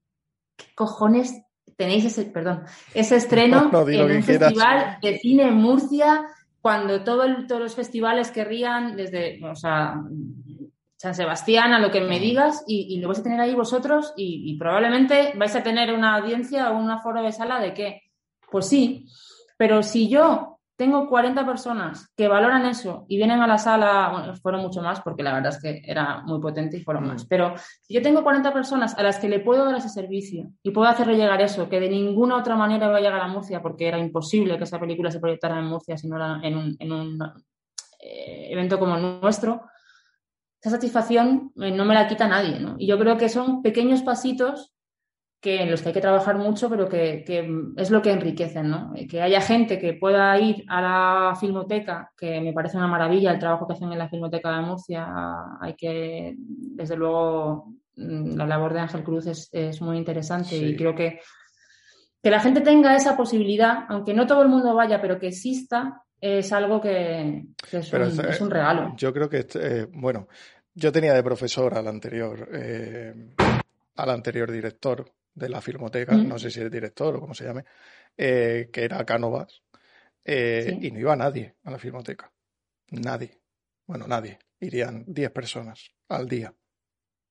¿qué cojones tenéis ese, perdón, ese estreno [laughs] en un festival de cine en Murcia? Cuando todo todos los festivales querrían, desde, o sea, San Sebastián, a lo que me digas, y, lo vais a tener ahí vosotros, y, probablemente vais a tener una audiencia o un aforo de sala de qué. Pues sí, pero si yo tengo 40 personas que valoran eso y vienen a la sala, bueno, fueron mucho más porque la verdad es que era muy potente y fueron más, mm. pero si yo tengo 40 personas a las que le puedo dar ese servicio y puedo hacerle llegar eso, que de ninguna otra manera va a llegar a Murcia porque era imposible que esa película se proyectara en Murcia si no era en un, en un eh, evento como el nuestro, esa satisfacción eh, no me la quita nadie, ¿no? Y yo creo que son pequeños pasitos que, en los que hay que trabajar mucho, pero que, es lo que enriquecen, ¿no? Eh, que haya gente que pueda ir a la filmoteca, que me parece una maravilla el trabajo que hacen en la filmoteca de Murcia. Hay que, desde luego, mm, la labor de Ángel Cruz es, muy interesante y creo que que la gente tenga esa posibilidad, aunque no todo el mundo vaya, pero que exista, es algo que, es, un, regalo. Yo creo que, eh, bueno, yo tenía de profesor al anterior, eh, al anterior director de la Filmoteca, no sé si es director o cómo se llame, eh, que era Cánovas, y no iba nadie a la Filmoteca. Nadie. Bueno, nadie. Irían 10 personas al día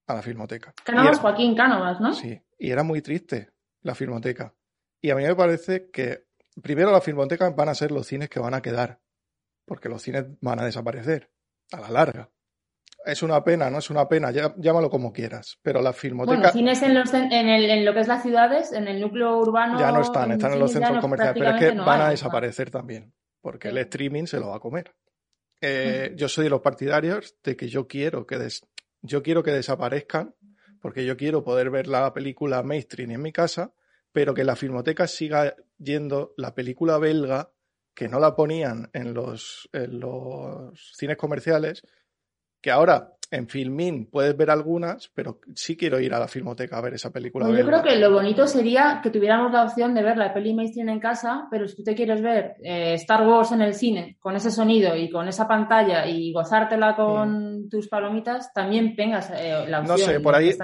a la Filmoteca. Cánovas, Joaquín Cánovas, ¿no? Sí, y era muy triste la Filmoteca. Y a mí me parece que primero las filmotecas van a ser los cines que van a quedar, porque los cines van a desaparecer a la larga. Es una pena, no es una pena, llámalo como quieras, pero las filmotecas... Bueno, cines en, los, en, el, en, lo que es las ciudades, en el núcleo urbano... Ya no están, están en los centros comerciales, pero es que van a desaparecer también, porque el streaming se lo va a comer. Eh, yo soy de los partidarios de que yo quiero que, yo quiero que desaparezcan, porque yo quiero poder ver la película mainstream en mi casa, pero que la filmoteca siga yendo la película belga, que no la ponían en los, en los cines comerciales, que ahora en Filmin puedes ver algunas, pero sí quiero ir a la filmoteca a ver esa película. yo creo que lo bonito sería que tuviéramos la opción de ver la peli mainstream en casa, pero si tú te quieres ver eh, Star Wars en el cine, con ese sonido y con esa pantalla y gozártela con mm. tus palomitas, también tengas eh, la opción. No sé, por ahí,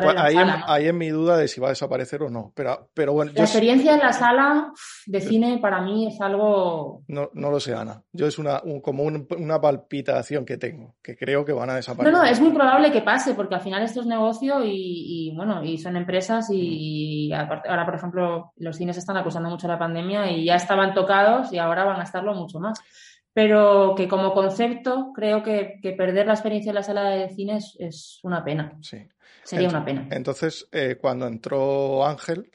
ahí, es mi duda de si va a desaparecer o no. Pero, pero bueno, la experiencia en la sala de cine para mí es algo. No, no lo sé, Ana. Yo es una, como una palpitación que tengo, que creo que van a desaparecer. No, no, es muy probable que pase, porque al final esto es negocio y, bueno, y son empresas y, ahora, por ejemplo, los cines están acusando mucho la pandemia y ya estaban tocados y ahora van a estarlo mucho más. Pero que como concepto creo que, perder la experiencia en la sala de cine es, una pena. Sí. Sería una pena. Entonces, eh, cuando entró Ángel,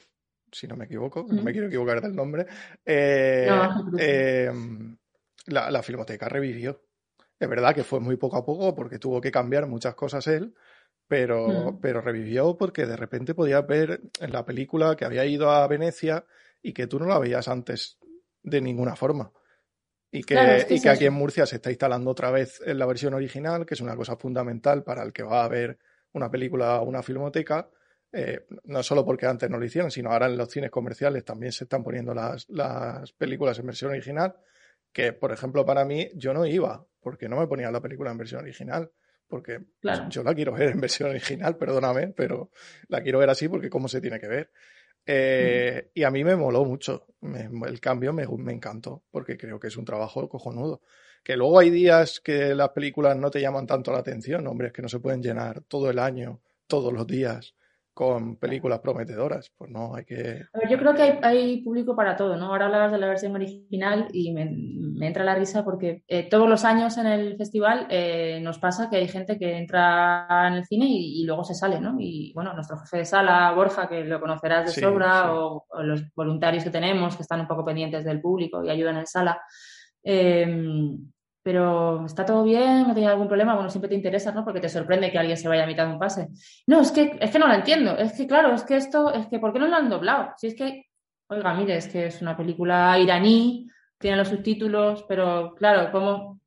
si no me equivoco, no me quiero equivocar del nombre, eh, eh, la, la filmoteca revivió. Es verdad que fue muy poco a poco porque tuvo que cambiar muchas cosas él, pero, mm. pero revivió porque de repente podías ver en la película que había ido a Venecia y que tú no la veías antes de ninguna forma. Y que, y que aquí en Murcia se está instalando otra vez en la versión original, que es una cosa fundamental para el que va a ver una película o una filmoteca. Eh, no solo porque antes no lo hicieron, sino ahora en los cines comerciales también se están poniendo las, las películas en versión original Que, por ejemplo, para mí, yo no iba, porque no me ponía la película en versión original. Porque yo la quiero ver en versión original, perdóname, pero la quiero ver así porque cómo se tiene que ver. Eh, y a mí me moló mucho. el cambio me, me, encantó, porque creo que es un trabajo cojonudo. Que luego hay días que las películas no te llaman tanto la atención, hombre, es que no se pueden llenar todo el año, todos los días con películas prometedoras. Pues no, hay que. yo creo que hay, público para todo, ¿no? Ahora hablabas de la versión original y me, entra la risa porque eh, todos los años en el festival eh, nos pasa que hay gente que entra en el cine y, luego se sale, ¿no? Y bueno, nuestro jefe de sala, Borja, que lo conocerás de sobra, O, los voluntarios que tenemos que están un poco pendientes del público y ayudan en sala. Eh, pero está todo bien, no tiene algún problema, bueno, siempre te interesa, ¿no? Porque te sorprende que alguien se vaya a mitad de un pase. No, es que, es que no lo entiendo, es que claro, es que esto, es que ¿por qué no lo han doblado? Si es que, oiga, mire, es que es una película iraní, tiene los subtítulos, pero claro, como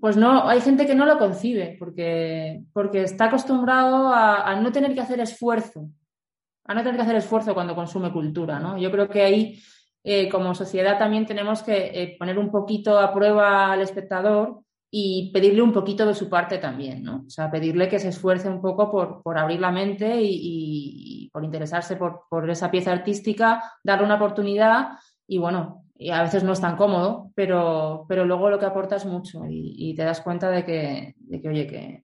pues no, hay gente que no lo concibe porque, porque está acostumbrado a, no tener que hacer esfuerzo, a no tener que hacer esfuerzo cuando consume cultura, ¿no? Yo creo que ahí eh, como sociedad también tenemos que eh, poner un poquito a prueba al espectador y pedirle un poquito de su parte también, ¿no? O sea, pedirle que se esfuerce un poco por, abrir la mente y, por interesarse por, esa pieza artística, darle una oportunidad y bueno, y a veces no es tan cómodo, pero, pero luego lo que aporta es mucho y, te das cuenta de que, de que oye, que,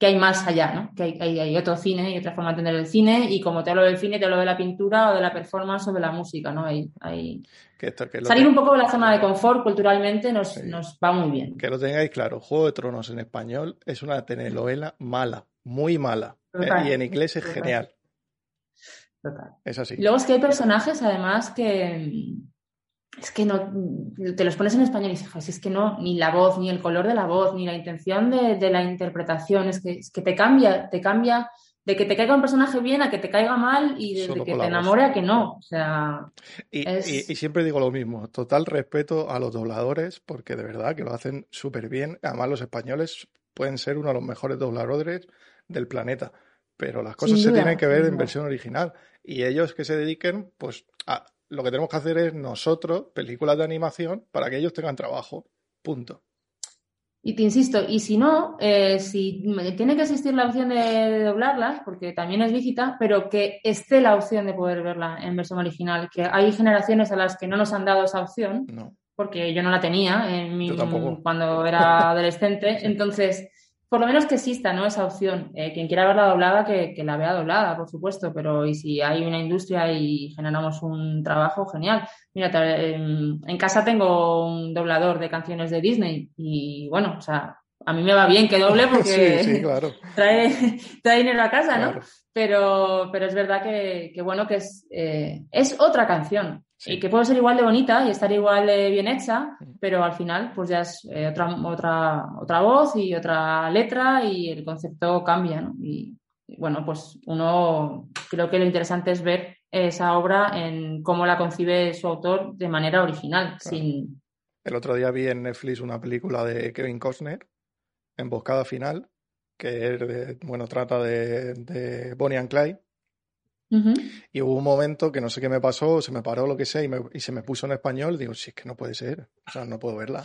que hay más allá, ¿no? Que hay, hay, otro cine y otra forma de entender el cine y como te hablo del cine, te hablo de la pintura o de la performance o de la música, ¿no? Hay, hay... Salir un poco de la zona de confort culturalmente nos, nos, va muy bien. Que lo tengáis claro, Juego de Tronos en español es una telenovela mala, muy mala. ¿eh? y en inglés es genial. Total. Es así. luego es que hay personajes además que es que no, te los pones en español y dices, es que no, ni la voz, ni el color de la voz, ni la intención de, la interpretación, es que, es que te cambia, te cambia de que te caiga un personaje bien a que te caiga mal y de, que te enamore a que no. O sea, y, siempre digo lo mismo, total respeto a los dobladores, porque de verdad que lo hacen súper bien. Además, los españoles pueden ser uno de los mejores dobladores del planeta, pero las cosas se tienen que ver en versión original. Y ellos que se dediquen, pues, a, lo que tenemos que hacer es nosotros, películas de animación, para que ellos tengan trabajo. Punto. Y te insisto, y si no, eh, si tiene que existir la opción de, doblarlas, porque también es lícita, pero que esté la opción de poder verla en versión original, que hay generaciones a las que no nos han dado esa opción, porque yo no la tenía en mi, cuando era [laughs] adolescente, entonces por lo menos que exista ¿no? esa opción. Eh, quien quiera verla doblada, que, la vea doblada, por supuesto, pero y si hay una industria y generamos un trabajo, genial. Mira, en, casa tengo un doblador de canciones de Disney y bueno, o sea, a mí me va bien que doble [laughs] porque [laughs] trae, trae, dinero a casa, ¿no? Pero, pero es verdad que, bueno, que es, eh, es otra canción. Y que puede ser igual de bonita y estar igual de bien hecha, pero al final pues ya es eh, otra, otra, otra voz y otra letra y el concepto cambia, ¿no? Y, bueno, pues uno creo que lo interesante es ver esa obra en cómo la concibe su autor de manera original, sin... El otro día vi en Netflix una película de Kevin Costner, Emboscada Final, que es bueno, trata de, de Bonnie and Clyde y hubo un momento que no sé qué me pasó, se me paró lo que sea y, se me puso en español. Digo, si es que no puede ser, o sea, no puedo verla.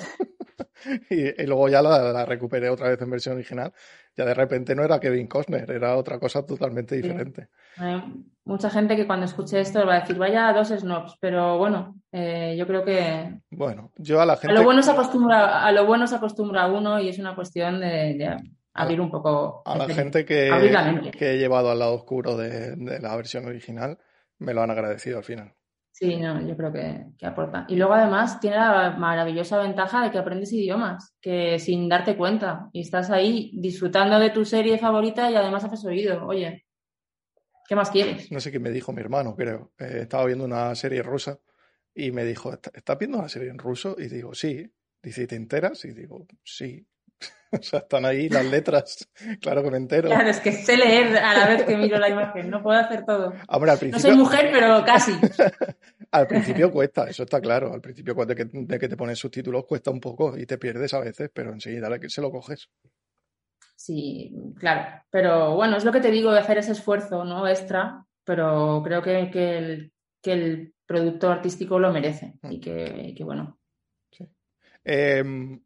[laughs] y, luego ya la, recuperé otra vez en versión original. Ya de repente no era Kevin Costner, era otra cosa totalmente diferente. Hay mucha gente que cuando escuche esto va a decir, vaya dos snobs, pero bueno, eh, yo creo que. Bueno, yo a la gente. A lo bueno se acostumbra, a lo bueno se acostumbra uno y es una cuestión de abrir un poco. A la gente que, que, he llevado al lado oscuro de, la versión original, me lo han agradecido al final. Sí, no, yo creo que, aporta. Y luego además tiene la maravillosa ventaja de que aprendes idiomas, que sin darte cuenta, y estás ahí disfrutando de tu serie favorita y además haces oído. Oye, ¿qué más quieres? No sé qué me dijo mi hermano, creo. Eh, estaba viendo una serie rusa y me dijo, ¿estás viendo una serie en ruso? Y digo, sí. Dice, ¿y te enteras? Y digo, sí. [laughs] O sea, están ahí las letras, [laughs] claro que me entero. Claro, es que sé leer a la vez que miro la imagen, no puedo hacer todo. al principio... No soy mujer, pero casi. [laughs] al principio cuesta, eso está claro. Al principio de que, de que te pones subtítulos cuesta un poco y te pierdes a veces, pero enseguida se lo coges. Sí, claro. Pero bueno, es lo que te digo de hacer ese esfuerzo ¿no? extra, pero creo que, que, el, que el producto artístico lo merece y que, que bueno, Em,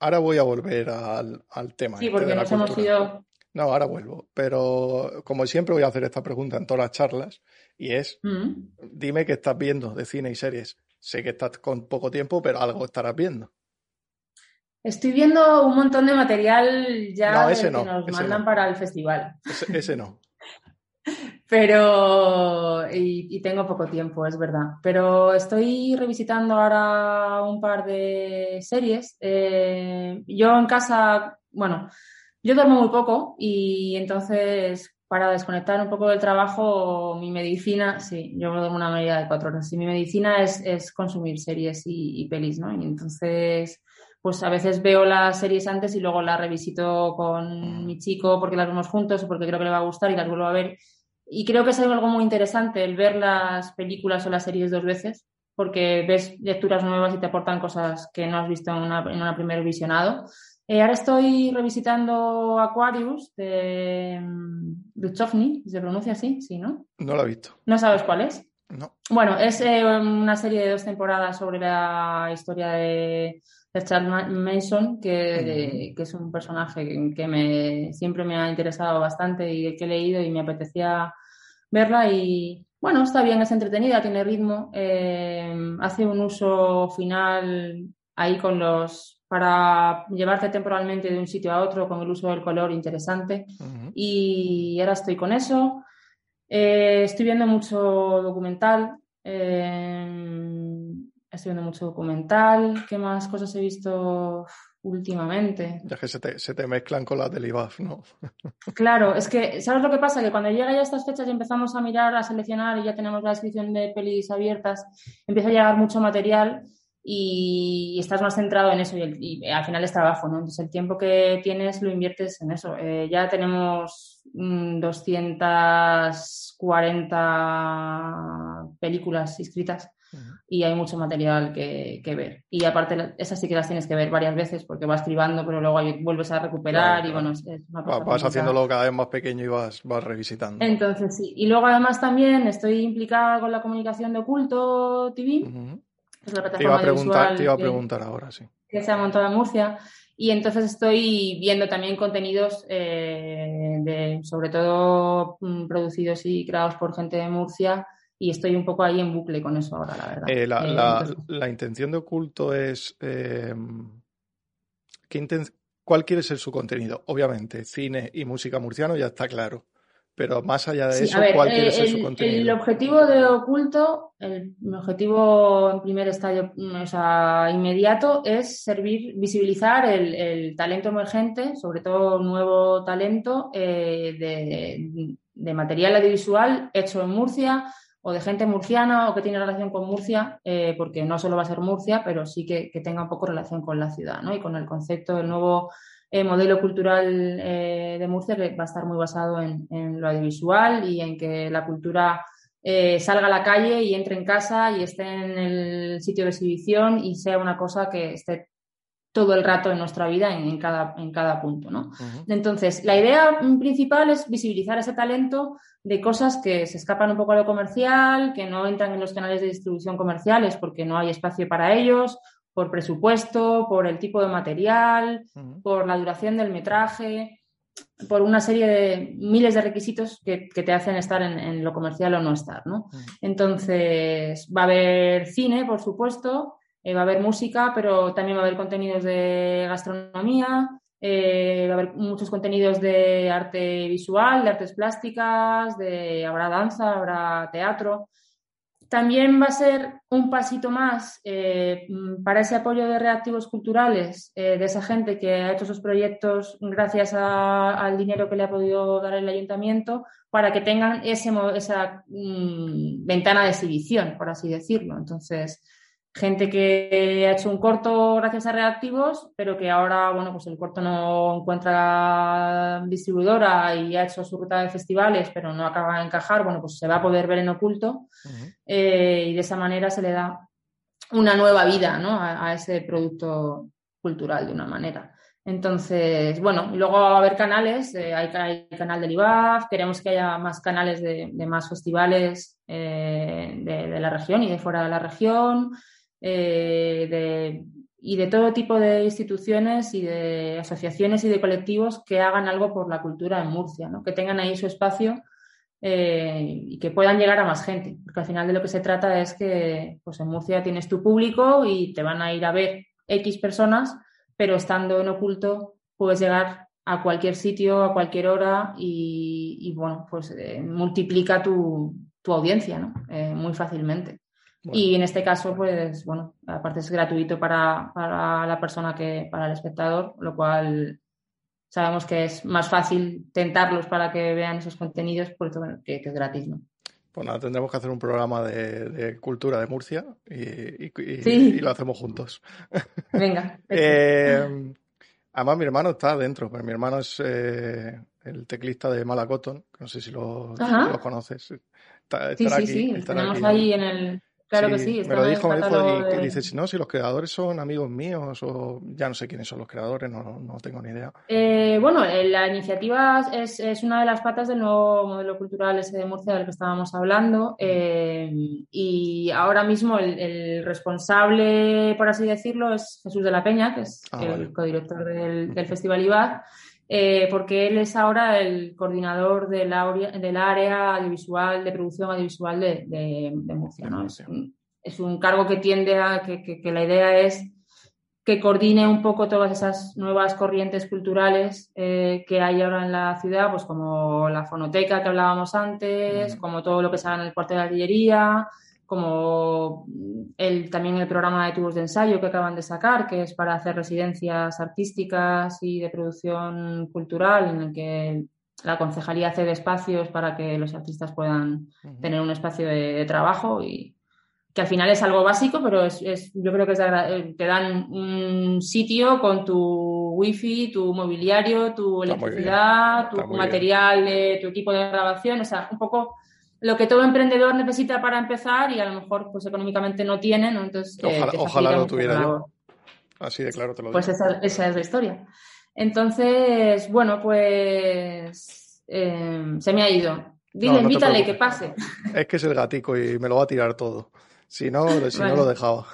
ahora voy a volver al, tema. Sí, este porque nos hemos ido. No, ahora vuelvo. Pero como siempre voy a hacer esta pregunta en todas las charlas y es, mm. dime qué estás viendo de cine y series. Sé que estás con poco tiempo, pero algo estarás viendo. Estoy viendo un montón de material ya que nos mandan para el festival. Ese, no. [laughs] Pero, y, tengo poco tiempo, es verdad. Pero estoy revisitando ahora un par de series. Eh, yo en casa, bueno, yo duermo muy poco y entonces para desconectar un poco del trabajo, mi medicina, sí, yo me duermo una media de cuatro horas y mi medicina es, consumir series y, pelis, ¿no? Y entonces pues a veces veo las series antes y luego las revisito con mi chico porque las vemos juntos o porque creo que le va a gustar y las vuelvo a ver. Y creo que es algo muy interesante el ver las películas o las series dos veces porque ves lecturas nuevas y te aportan cosas que no has visto en una, en primer visionado. Eh, ahora estoy revisitando Aquarius de Duchovny, ¿se pronuncia así? Sí, ¿no? No lo he visto. ¿No sabes cuál es? No. Bueno, es eh, una serie de dos temporadas sobre la historia de de Charles Mason, que, es un personaje que me, siempre me ha interesado bastante y que he leído y me apetecía verla y bueno, está bien, es entretenida, tiene ritmo, eh, hace un uso final ahí con los para llevarte temporalmente de un sitio a otro con el uso del color interesante y ahora estoy con eso. Eh, estoy viendo mucho documental. Eh, Estoy viendo mucho documental. ¿Qué más cosas he visto últimamente? Ya que se te, mezclan con las del IBAF, ¿no? [laughs] claro, es que, ¿sabes lo que pasa? Que cuando llega ya estas fechas y empezamos a mirar, a seleccionar y ya tenemos la descripción de pelis abiertas, empieza a llegar mucho material y, estás más centrado en eso y, al final es trabajo, ¿no? Entonces el tiempo que tienes lo inviertes en eso. Eh, ya tenemos 240 mm, películas inscritas y hay mucho material que, ver. Y aparte, esas sí que las tienes que ver varias veces porque vas escribando, pero luego vuelves a recuperar y bueno, es, una Vas haciéndolo cada vez más pequeño y vas, vas revisitando. Entonces, sí. Y luego además también estoy implicada con la comunicación de Oculto TV. te iba a preguntar, te iba a preguntar ahora, sí. Que se ha montado en Murcia. Y entonces estoy viendo también contenidos, eh, de, sobre todo mm, producidos y creados por gente de Murcia, y estoy un poco ahí en bucle con eso ahora, la verdad. Eh, la, eh, la, intención de oculto es... Eh, ¿Cuál quiere ser su contenido? Obviamente, cine y música murciano ya está claro. Pero más allá de eso, ¿cuál quiere ser su contenido? El objetivo de Oculto, el, objetivo en primer estadio, o sea, inmediato, es servir, visibilizar el, talento emergente, sobre todo nuevo talento de, de, material audiovisual hecho en Murcia, o de gente murciana o que tiene relación con Murcia, eh, porque no solo va a ser Murcia, pero sí que, tenga un poco relación con la ciudad ¿no? y con el concepto del nuevo eh, modelo cultural eh, de Murcia que va a estar muy basado en, lo audiovisual y en que la cultura salga a la calle y entre en casa y esté en el sitio de exhibición y sea una cosa que esté todo el rato en nuestra vida en, cada, en cada punto. ¿no? Entonces, la idea principal es visibilizar ese talento de cosas que se escapan un poco a lo comercial, que no entran en los canales de distribución comerciales porque no hay espacio para ellos, por presupuesto, por el tipo de material, por la duración del metraje, por una serie de miles de requisitos que, te hacen estar en, lo comercial o no estar. ¿no? Entonces, va a haber cine, por supuesto, eh, va a haber música, pero también va a haber contenidos de gastronomía, eh, va a haber muchos contenidos de arte visual, de artes plásticas, de, habrá danza, habrá teatro. También va a ser un pasito más eh, para ese apoyo de reactivos culturales de esa gente que ha hecho esos proyectos gracias al dinero que le ha podido dar el ayuntamiento para que tengan ese, esa mm, ventana de exhibición, por así decirlo. Entonces, gente que ha hecho un corto gracias a reactivos, pero que ahora, bueno, pues el corto no encuentra distribuidora y ha hecho su ruta de festivales, pero no acaba de encajar, bueno, pues se va a poder ver en oculto eh, y de esa manera se le da una nueva vida ¿no? a, ese producto cultural de una manera. Entonces, bueno, luego va a haber canales, eh, hay, canal del IBAF, queremos que haya más canales de, más festivales eh, de, de, la región y de fuera de la región, eh, de y de todo tipo de instituciones y de asociaciones y de colectivos que hagan algo por la cultura en Murcia, ¿no? que tengan ahí su espacio eh, y que puedan llegar a más gente, porque al final de lo que se trata es que pues en Murcia tienes tu público y te van a ir a ver X personas, pero estando en oculto puedes llegar a cualquier sitio, a cualquier hora y, bueno, pues eh, multiplica tu, audiencia ¿no? Muy fácilmente. Y en este caso, pues bueno, aparte es gratuito para, para, la persona que para el espectador, lo cual sabemos que es más fácil tentarlos para que vean esos contenidos, por eso que, es gratis, ¿no? Pues nada, tendremos que hacer un programa de, cultura de Murcia y, lo hacemos juntos. [laughs] Venga. eh, además, mi hermano está dentro, pero mi hermano es eh, el teclista de Malacoton, que no sé si lo, conoces. sí, sí, sí, tenemos ahí en el, Claro que sí. Me lo dijo, me dijo, y, dice, si no, si los creadores son amigos míos o ya no sé quiénes son los creadores, no, no tengo ni idea. Eh, bueno, eh, la iniciativa es, es, una de las patas del nuevo modelo cultural ese de Murcia del que estábamos hablando eh, y ahora mismo el, responsable, por así decirlo, es Jesús de la Peña, que es ah, el codirector del, del Festival IBAD. Eh, porque él es ahora el coordinador del área audiovisual, de producción audiovisual de, Murcia. ¿no? Es, un, cargo que tiende a que, la idea es que coordine un poco todas esas nuevas corrientes culturales eh, que hay ahora en la ciudad, pues como la fonoteca que hablábamos antes, como todo lo que se haga en el cuartel de artillería, como el, también el programa de tubos de ensayo que acaban de sacar, que es para hacer residencias artísticas y de producción cultural, en el que la concejalía cede espacios para que los artistas puedan tener un espacio de, trabajo y que al final es algo básico, pero es, yo creo que eh, te dan un sitio con tu wifi, tu mobiliario, tu electricidad, tu material, tu equipo de grabación, o sea, un poco lo que todo emprendedor necesita para empezar y a lo mejor pues económicamente no tiene, ¿no? Entonces, eh, ojalá, lo tuviera yo. Así de claro te lo pues digo. Pues esa, es la historia. Entonces, bueno, pues eh, se me ha ido. Dile, invítale que pase. [laughs] Es que es el gatico y me lo va a tirar todo. Si no, si no lo dejaba.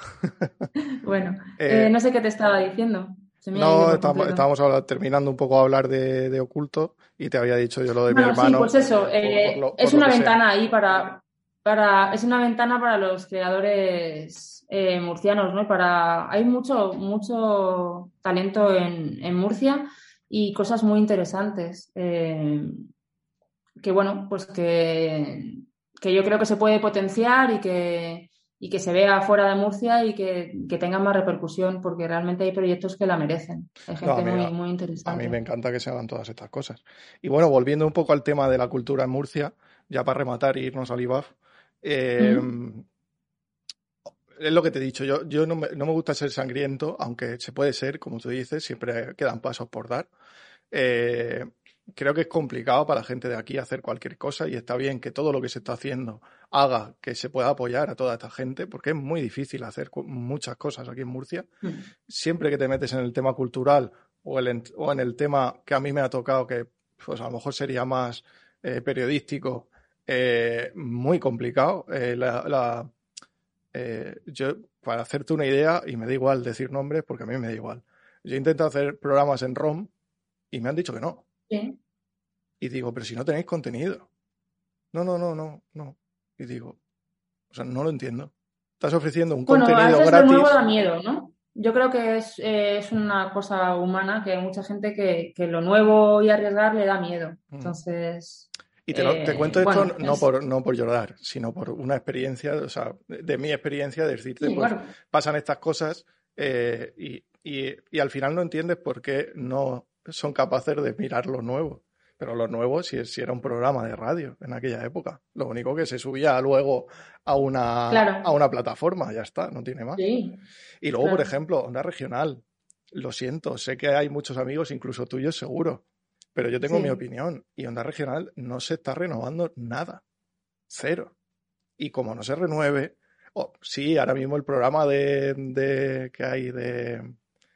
[laughs] bueno, [laughs] eh, no sé qué te estaba diciendo no, estábamos, terminando un poco a hablar de, oculto y te había dicho yo lo de mi hermano. Sí, pues eso, eh, es una ventana ahí para, para, es una ventana para los creadores eh, murcianos, ¿no? Para, hay mucho, mucho talento en, Murcia y cosas muy interesantes. Eh, que bueno, pues que, que yo creo que se puede potenciar y que, y que se vea fuera de Murcia y que, que tenga más repercusión, porque realmente hay proyectos que la merecen. Hay gente muy, muy interesante. A mí me encanta que se hagan todas estas cosas. Y bueno, volviendo un poco al tema de la cultura en Murcia, ya para rematar e irnos al IBAF, eh, es lo que te he dicho, yo, yo no, me, no me gusta ser sangriento, aunque se puede ser, como tú dices, siempre quedan pasos por dar. Eh, creo que es complicado para la gente de aquí hacer cualquier cosa y está bien que todo lo que se está haciendo haga que se pueda apoyar a toda esta gente, porque es muy difícil hacer muchas cosas aquí en Murcia. Mm. Siempre que te metes en el tema cultural o, o, en el tema que a mí me ha tocado, que pues a lo mejor sería más eh, periodístico, eh, muy complicado. Eh, la, yo, para hacerte una idea, y me da igual decir nombres porque a mí me da igual. Yo intento hacer programas en ROM y me han dicho que no. Y digo, pero si no tenéis contenido. No, no, no, no, no. Y digo, o sea, no lo entiendo. Estás ofreciendo un contenido a veces gratis. nuevo da miedo, ¿no? Yo creo que es, es, una cosa humana que hay mucha gente que, que, lo nuevo y arriesgar le da miedo. Mm. Entonces. Y te, eh, cuento esto no, por, no por llorar, sino por una experiencia, o sea, de, mi experiencia, de decirte, pues pasan estas cosas eh, y, y, y, al final no entiendes por qué no son capaces de mirar lo nuevo. Pero lo nuevo si, si era un programa de radio en aquella época. Lo único que se subía luego a una, a una plataforma, ya está, no tiene más. y luego, por ejemplo, Onda Regional. Lo siento, sé que hay muchos amigos, incluso tuyos seguro, pero yo tengo mi opinión y Onda Regional no se está renovando nada. Cero. Y como no se renueve, oh, sí, ahora mismo el programa de, de que hay de,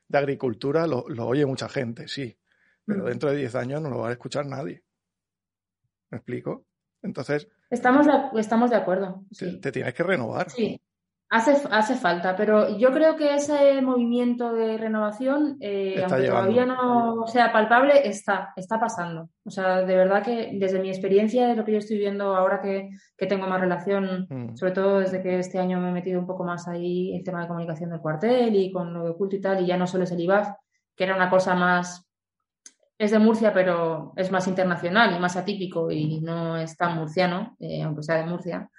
de agricultura lo, lo, oye mucha gente, sí pero dentro de 10 años no lo va a escuchar nadie. ¿Me explico? Entonces... Estamos de, estamos de acuerdo. Te, tienes que renovar. Sí. Hace, hace falta, pero yo creo que ese movimiento de renovación, eh, aunque todavía no sea palpable, está, está pasando. O sea, de verdad que desde mi experiencia, de lo que yo estoy viendo ahora que, tengo más relación, mm. sobre todo desde que este año me he metido un poco más ahí el tema de comunicación del cuartel y con lo de culto y tal, y ya no solo es el IBAF, que era una cosa más, es de Murcia, pero es más internacional y más atípico y no es tan murciano, eh, aunque sea de Murcia.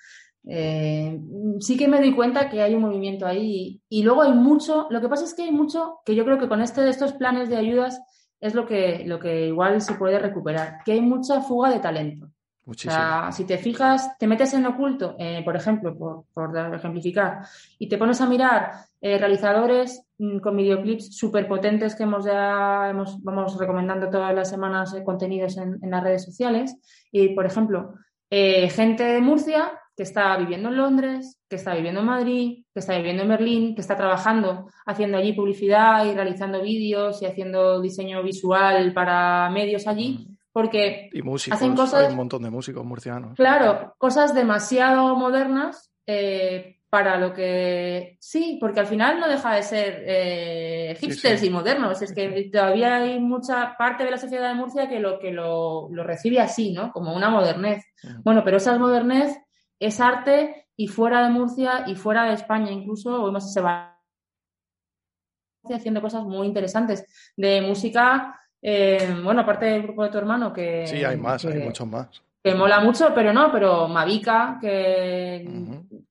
Eh, sí que me doy cuenta que hay un movimiento ahí y, luego hay mucho, lo que pasa es que hay mucho que yo creo que con este, estos planes de ayudas es lo que, lo que igual se puede recuperar, que hay mucha fuga de talento. O sea, si te fijas, te metes en oculto, eh, por ejemplo, por, por, ejemplificar, y te pones a mirar eh, realizadores mm, con videoclips súper potentes que hemos ya hemos, vamos recomendando todas las semanas contenidos en, en, las redes sociales. Y, por ejemplo, gente de Murcia que está viviendo en Londres, que está viviendo en Madrid, que está viviendo en Berlín, que está trabajando, haciendo allí publicidad y realizando vídeos y haciendo diseño visual para medios allí, porque hacen cosas... Hay un montón de músicos murcianos. Claro, cosas demasiado modernas eh, para lo que... Sí, porque al final no deja de ser eh, hipsters y modernos. Es que todavía hay mucha parte de la sociedad de Murcia que lo, que lo, lo recibe así, ¿no? Como una modernez. Bueno, pero esa modernez es arte y fuera de Murcia y fuera de España incluso, hoy más se va haciendo cosas muy interesantes de música, eh, bueno, aparte del grupo de tu hermano que... Sí, hay más, hay muchos más. Que mola mucho, pero no, pero Mavica, que,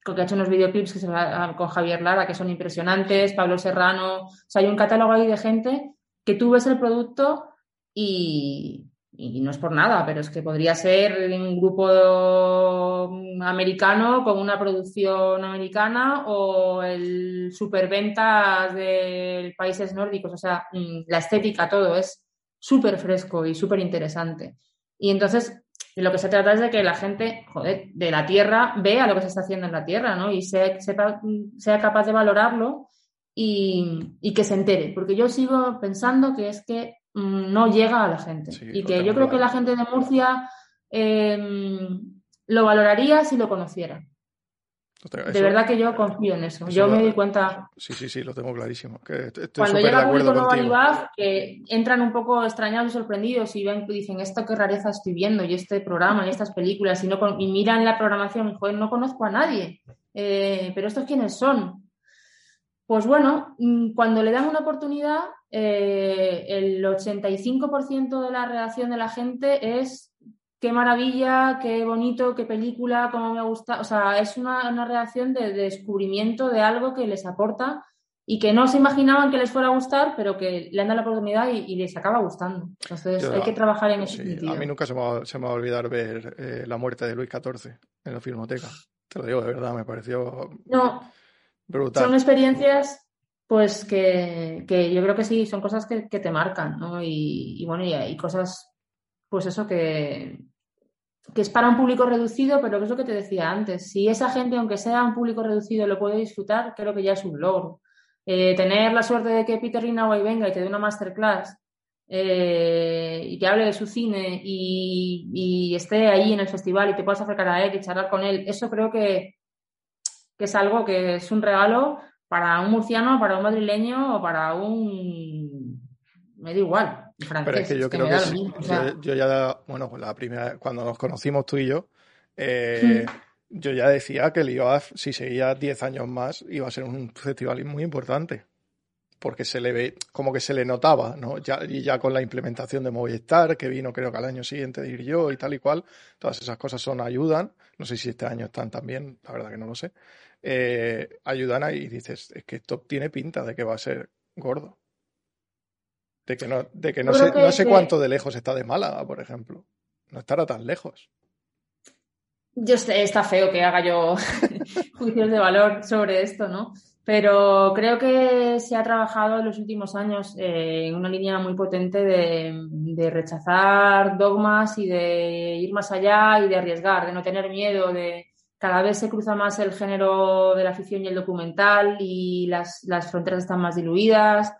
que ha hecho unos videoclips que se con Javier Lara, que son impresionantes, Pablo Serrano, o sea, hay un catálogo ahí de gente que tú ves el producto y, y no es por nada, pero es que podría ser un grupo americano con una producción americana o el superventas de países nórdicos. O sea, mm, la estética, todo es súper fresco y súper interesante. Y entonces, lo que se trata es de que la gente, joder, de la tierra vea lo que se está haciendo en la tierra, ¿no? Y sea, sea capaz de valorarlo y, y que se entere. Porque yo sigo pensando que es que Mm, no llega a la gente. y que yo creo que la gente de Murcia em, lo valoraría si lo conociera. De verdad que yo confío en eso. yo me doy cuenta. Sí, sí, sí, lo tengo clarísimo. Que cuando llega público nuevo a que entran un poco extrañados y sorprendidos y ven dicen esto qué rareza estoy viendo y este programa y estas películas y, no, y miran la programación y joder, no conozco a nadie. Eh, pero estos quiénes son. Pues bueno, mm, cuando le dan una oportunidad, eh, el 85% de la reacción de la gente es qué maravilla, qué bonito, qué película, cómo me gusta. O sea, es una, reacción de, descubrimiento de algo que les aporta y que no se imaginaban que les fuera a gustar, pero que le han dado la oportunidad y, les acaba gustando. Entonces hay que trabajar en ese sentido. A mí nunca se me, va, se me va a olvidar ver eh, la muerte de Luis XIV en la Filmoteca. Te lo digo de verdad, me pareció... No, son experiencias pues que, yo creo que sí, son cosas que, te marcan, ¿no? Y, bueno, y hay cosas, pues eso que, que es para un público reducido, pero que es lo que te decía antes. Si esa gente, aunque sea un público reducido, lo puede disfrutar, creo que ya es un logro. Eh, tener la suerte de que Peter Rinaway venga y te dé una masterclass eh, y te hable de su cine y, esté ahí en el festival y te puedas acercar a él y charlar con él, eso creo que, que es algo que es un regalo para un murciano, para un madrileño o para un... me da igual. Francés, Pero es que yo creo que yo, ya, bueno, pues la primera, cuando nos conocimos tú y yo, eh, yo ya decía que el IOAF, si seguía 10 años más, iba a ser un festival muy importante. Porque se le ve, como que se le notaba, ¿no? Ya, y ya con la implementación de Movistar, que vino creo que al año siguiente de ir yo y tal y cual, todas esas cosas son ayudan. No sé si este año están también, la verdad que no lo sé eh, ayudan ahí y dices, es que esto tiene pinta de que va a ser gordo. De que no, de que no sé, no sé cuánto de lejos está de Málaga, por ejemplo. No estará tan lejos. Yo sé, está feo que haga yo [laughs] juicios de valor sobre esto, ¿no? Pero creo que se ha trabajado en los últimos años eh, en una línea muy potente de, de, rechazar dogmas y de ir más allá y de arriesgar, de no tener miedo, de, cada vez se cruza más el género de la ficción y el documental y las, fronteras están más diluidas.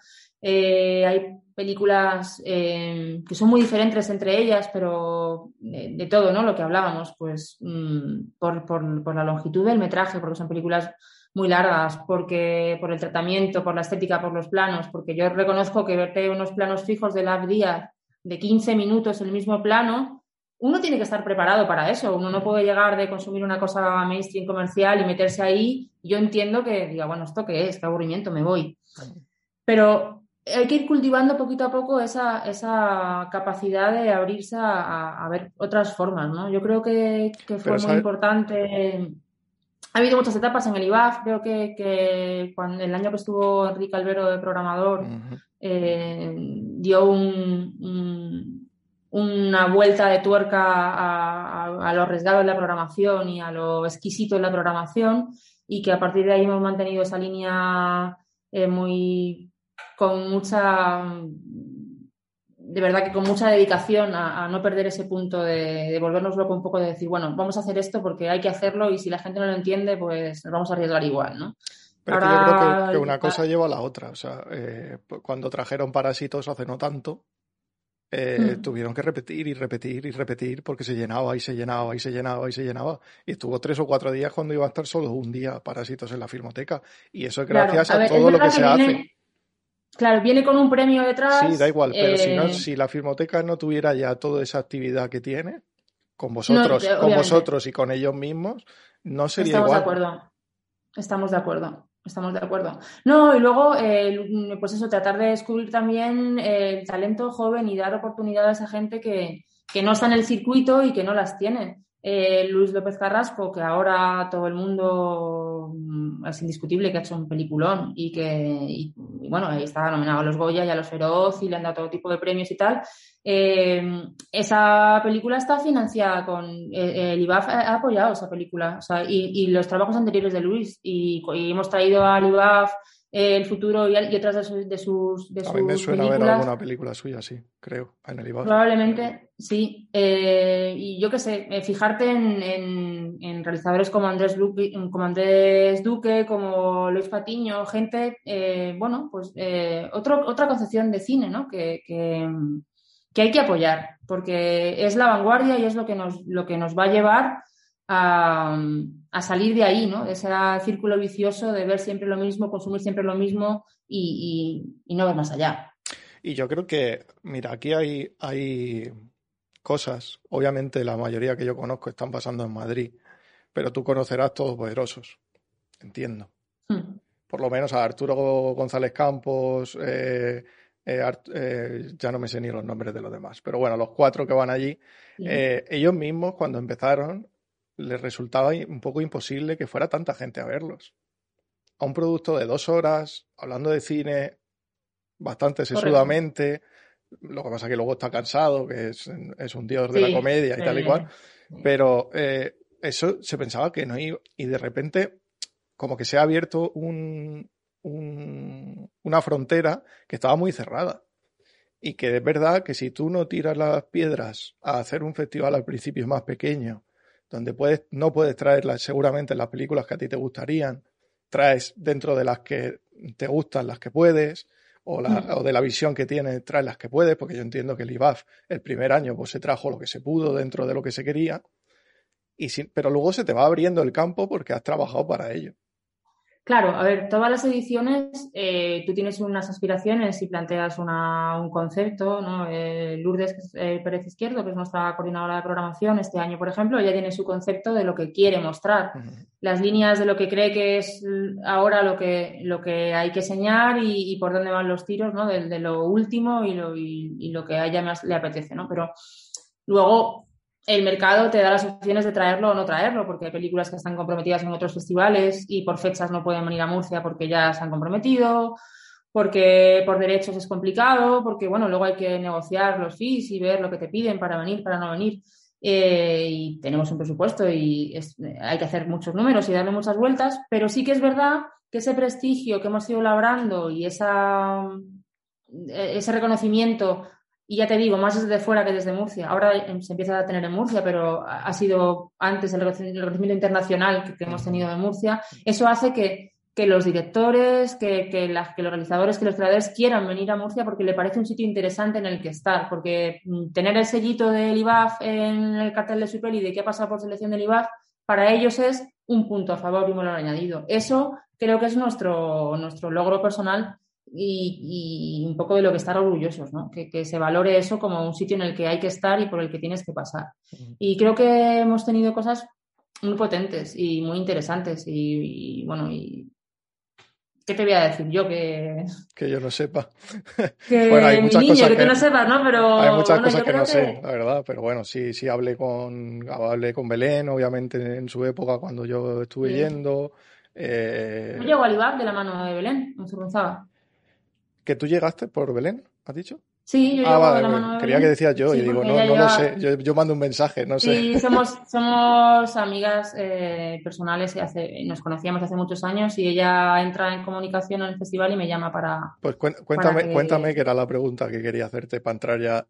Eh, hay películas eh, que son muy diferentes entre ellas, pero de, todo, ¿no? Lo que hablábamos, pues mm, por, la longitud del metraje, porque son películas muy largas, porque por el tratamiento, por la estética, por los planos, porque yo reconozco que verte unos planos fijos de la día de 15 minutos el mismo plano, uno tiene que estar preparado para eso. Uno no puede llegar de consumir una cosa mainstream comercial y meterse ahí. Yo entiendo que diga, bueno, ¿esto qué es? ¿Qué aburrimiento? Me voy. Pero hay que ir cultivando poquito a poco esa, esa capacidad de abrirse a, ver otras formas, ¿no? Yo creo que, fue muy importante. Ha habido muchas etapas en el IBAF. Creo que, cuando el año que estuvo Enrique Albero de programador, eh, dio un una vuelta de tuerca a, a, lo arriesgado de la programación y a lo exquisito de la programación y que a partir de ahí hemos mantenido esa línea eh, muy con mucha de verdad que con mucha dedicación a, no perder ese punto de, de, volvernos loco un poco de decir, bueno, vamos a hacer esto porque hay que hacerlo y si la gente no lo entiende, pues nos vamos a arriesgar igual, ¿no? Pero yo creo que, una cosa lleva a la otra. O sea, eh, cuando trajeron parásitos hace no tanto, eh, tuvieron que repetir y repetir y repetir porque se llenaba y se llenaba y se llenaba y se llenaba. Y estuvo tres o cuatro días cuando iba a estar solo un día Parásitos en la Filmoteca. Y eso es gracias a, todo lo que, se hace. Claro, viene con un premio detrás. Sí, da igual, pero si, no, eh, si la Filmoteca no tuviera ya toda esa actividad que tiene, con vosotros, con vosotros y con ellos mismos, no sería Estamos igual. de acuerdo. Estamos de acuerdo. Estamos de acuerdo. No, y luego, eh, pues eso, tratar de descubrir también el talento joven y dar oportunidad a esa gente que, que no está en el circuito y que no las tiene. Eh, Luis López Carrasco, que ahora todo el mundo mm, es indiscutible que ha hecho un peliculón y que, bueno, ahí está nominado a los Goya y a los Feroz y le han dado todo tipo de premios y tal. Eh, esa película está financiada con. Eh, el IBAF ha apoyado esa película o sea, y, los trabajos anteriores de Luis y, y hemos traído al IBAF el futuro y, otras de sus, de sus, de A mí me suena ver alguna película suya, sí, creo, en el Probablemente, sí. Eh, y yo qué sé, eh, fijarte en, en, realizadores como Andrés, Duque, como Andrés Duque, como Luis Patiño, gente, eh, bueno, pues otro, otra concepción de cine, ¿no? Que, que, que, hay que apoyar, porque es la vanguardia y es lo que nos, lo que nos va a llevar a, salir de ahí, ¿no? De ese círculo vicioso de ver siempre lo mismo, consumir siempre lo mismo y, no ver más allá. Y yo creo que, mira, aquí hay, hay cosas, obviamente la mayoría que yo conozco están pasando en Madrid, pero tú conocerás todos poderosos, entiendo. Hmm. Por lo menos a Arturo González Campos, eh, eh, eh, ya no me sé ni los nombres de los demás, pero bueno, los cuatro que van allí, ellos mismos cuando empezaron les resultaba un poco imposible que fuera tanta gente a verlos. A un producto de dos horas, hablando de cine bastante sesudamente, lo que pasa es que luego está cansado, que es, un dios de la comedia y tal y cual, pero eh, eso se pensaba que no iba, y de repente como que se ha abierto un, una frontera que estaba muy cerrada. Y que es verdad que si tú no tiras las piedras a hacer un festival al principio más pequeño, donde puedes, no puedes traer seguramente las películas que a ti te gustarían, traes dentro de las que te gustan las que puedes, o, la, o de la visión que tienes, traes las que puedes, porque yo entiendo que el IBAF el primer año pues se trajo lo que se pudo dentro de lo que se quería, y pero luego se te va abriendo el campo porque has trabajado para ello. Claro, a ver, todas las ediciones eh, tú tienes unas aspiraciones y planteas una, un concepto, ¿no? Eh, Lourdes eh, Pérez Izquierdo, que es nuestra coordinadora de programación este año, por ejemplo, ella tiene su concepto de lo que quiere mostrar, las líneas de lo que cree que es ahora lo que, lo que hay que enseñar y, por dónde van los tiros, ¿no? De, lo último y lo, y, lo que a ella más le apetece, ¿no? Pero luego el mercado te da las opciones de traerlo o no traerlo, porque hay películas que están comprometidas en otros festivales y por fechas no pueden venir a Murcia porque ya se han comprometido, porque por derechos es complicado, porque bueno, luego hay que negociar los fees y ver lo que te piden para venir, para no venir. Eh, y tenemos un presupuesto y hay que hacer muchos números y darle muchas vueltas, pero sí que es verdad que ese prestigio que hemos ido labrando y esa, ese reconocimiento y ya te digo, más desde fuera que desde Murcia. Ahora em, se empieza a tener en Murcia, pero ha sido antes el reconocimiento internacional que, hemos tenido en Murcia. Eso hace que, que los directores, que, que, los realizadores, que los creadores quieran venir a Murcia porque le parece un sitio interesante en el que estar. Porque mm, tener el sellito del IBAF en el cartel de su peli de qué ha pasado por selección del IBAF, para ellos es un punto a favor y un valor añadido. Eso creo que es nuestro, nuestro logro personal y, un poco de lo que estar orgullosos, ¿no? Que, se valore eso como un sitio en el que hay que estar y por el que tienes que pasar. Y creo que hemos tenido cosas muy potentes y muy interesantes y, bueno, y ¿qué te voy a decir yo que... Que yo no sepa. [laughs] Que bueno, hay muchas cosas que, tú no sepas, ¿no? Pero hay muchas cosas que no sé, la verdad, pero bueno, sí, sí hablé con, hablé con Belén, obviamente en su época cuando yo estuve yendo. Eh... Yo llego al IBAB de la mano de Belén, en Zurunzaga. ¿Que tú llegaste por Belén, has dicho? Sí, yo ah, de la mano Quería que decías yo y digo, no, no lo sé. Yo, mando un mensaje, no sé. Sí, somos, somos amigas eh, personales y hace, nos conocíamos hace muchos años y ella entra en comunicación en el festival y me llama para. Pues cuéntame, que... cuéntame que era la pregunta que quería hacerte para entrar ya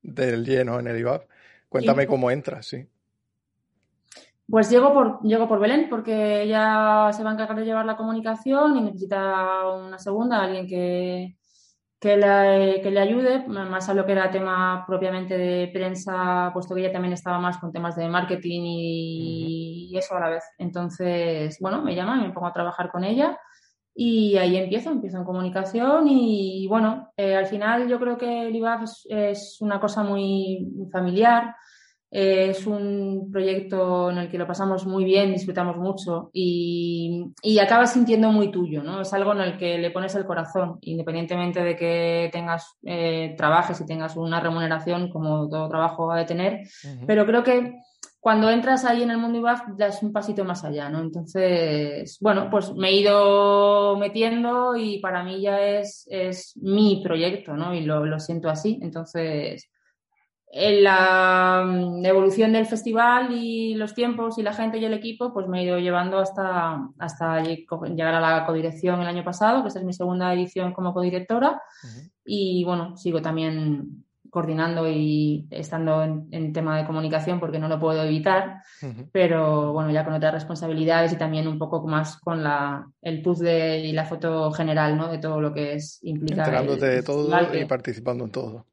del lleno en el IBAB. Cuéntame cómo entras, sí. Pues llego por, llego por Belén porque ella se va a encargar de llevar la comunicación y necesita una segunda, alguien que, que le, que le ayude, más a lo que era tema propiamente de prensa, puesto que ella también estaba más con temas de marketing y, eso a la vez. Entonces, bueno, me llama y me pongo a trabajar con ella y ahí empiezo, empiezo en comunicación y, bueno, eh, al final yo creo que el IBAF es, es una cosa muy familiar. Es un proyecto en el que lo pasamos muy bien, disfrutamos mucho y, acabas sintiendo muy tuyo, ¿no? Es algo en el que le pones el corazón, independientemente de que tengas, eh, trabajes y tengas una remuneración como todo trabajo va a tener, pero creo que cuando entras ahí en el mundo IBAF das un pasito más allá, ¿no? Entonces, bueno, pues me he ido metiendo y para mí ya es, es mi proyecto, ¿no? Y lo, lo siento así, entonces en la mm, evolución del festival y los tiempos y la gente y el equipo, pues me he ido llevando hasta, hasta llegar a la codirección el año pasado, que esta es mi segunda edición como codirectora. Y bueno, sigo también coordinando y estando en, tema de comunicación porque no lo puedo evitar, pero bueno, ya con otras responsabilidades y también un poco más con la, el puzzle y la foto general, ¿no? De todo lo que es implicar. Enterándote de todo y participando en todo.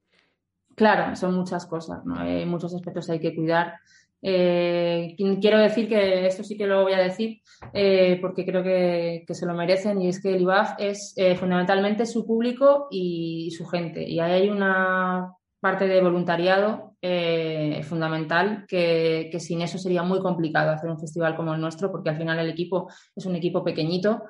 Claro, son muchas cosas. Hay muchos aspectos hay que cuidar. Eh, quiero decir que esto sí que lo voy a decir eh, porque creo que, se lo merecen y es que el IBAF es eh, fundamentalmente su público y su gente y ahí hay una parte de voluntariado fundamental que, que, sin eso sería muy complicado hacer un festival como el nuestro porque al final el equipo es un equipo pequeñito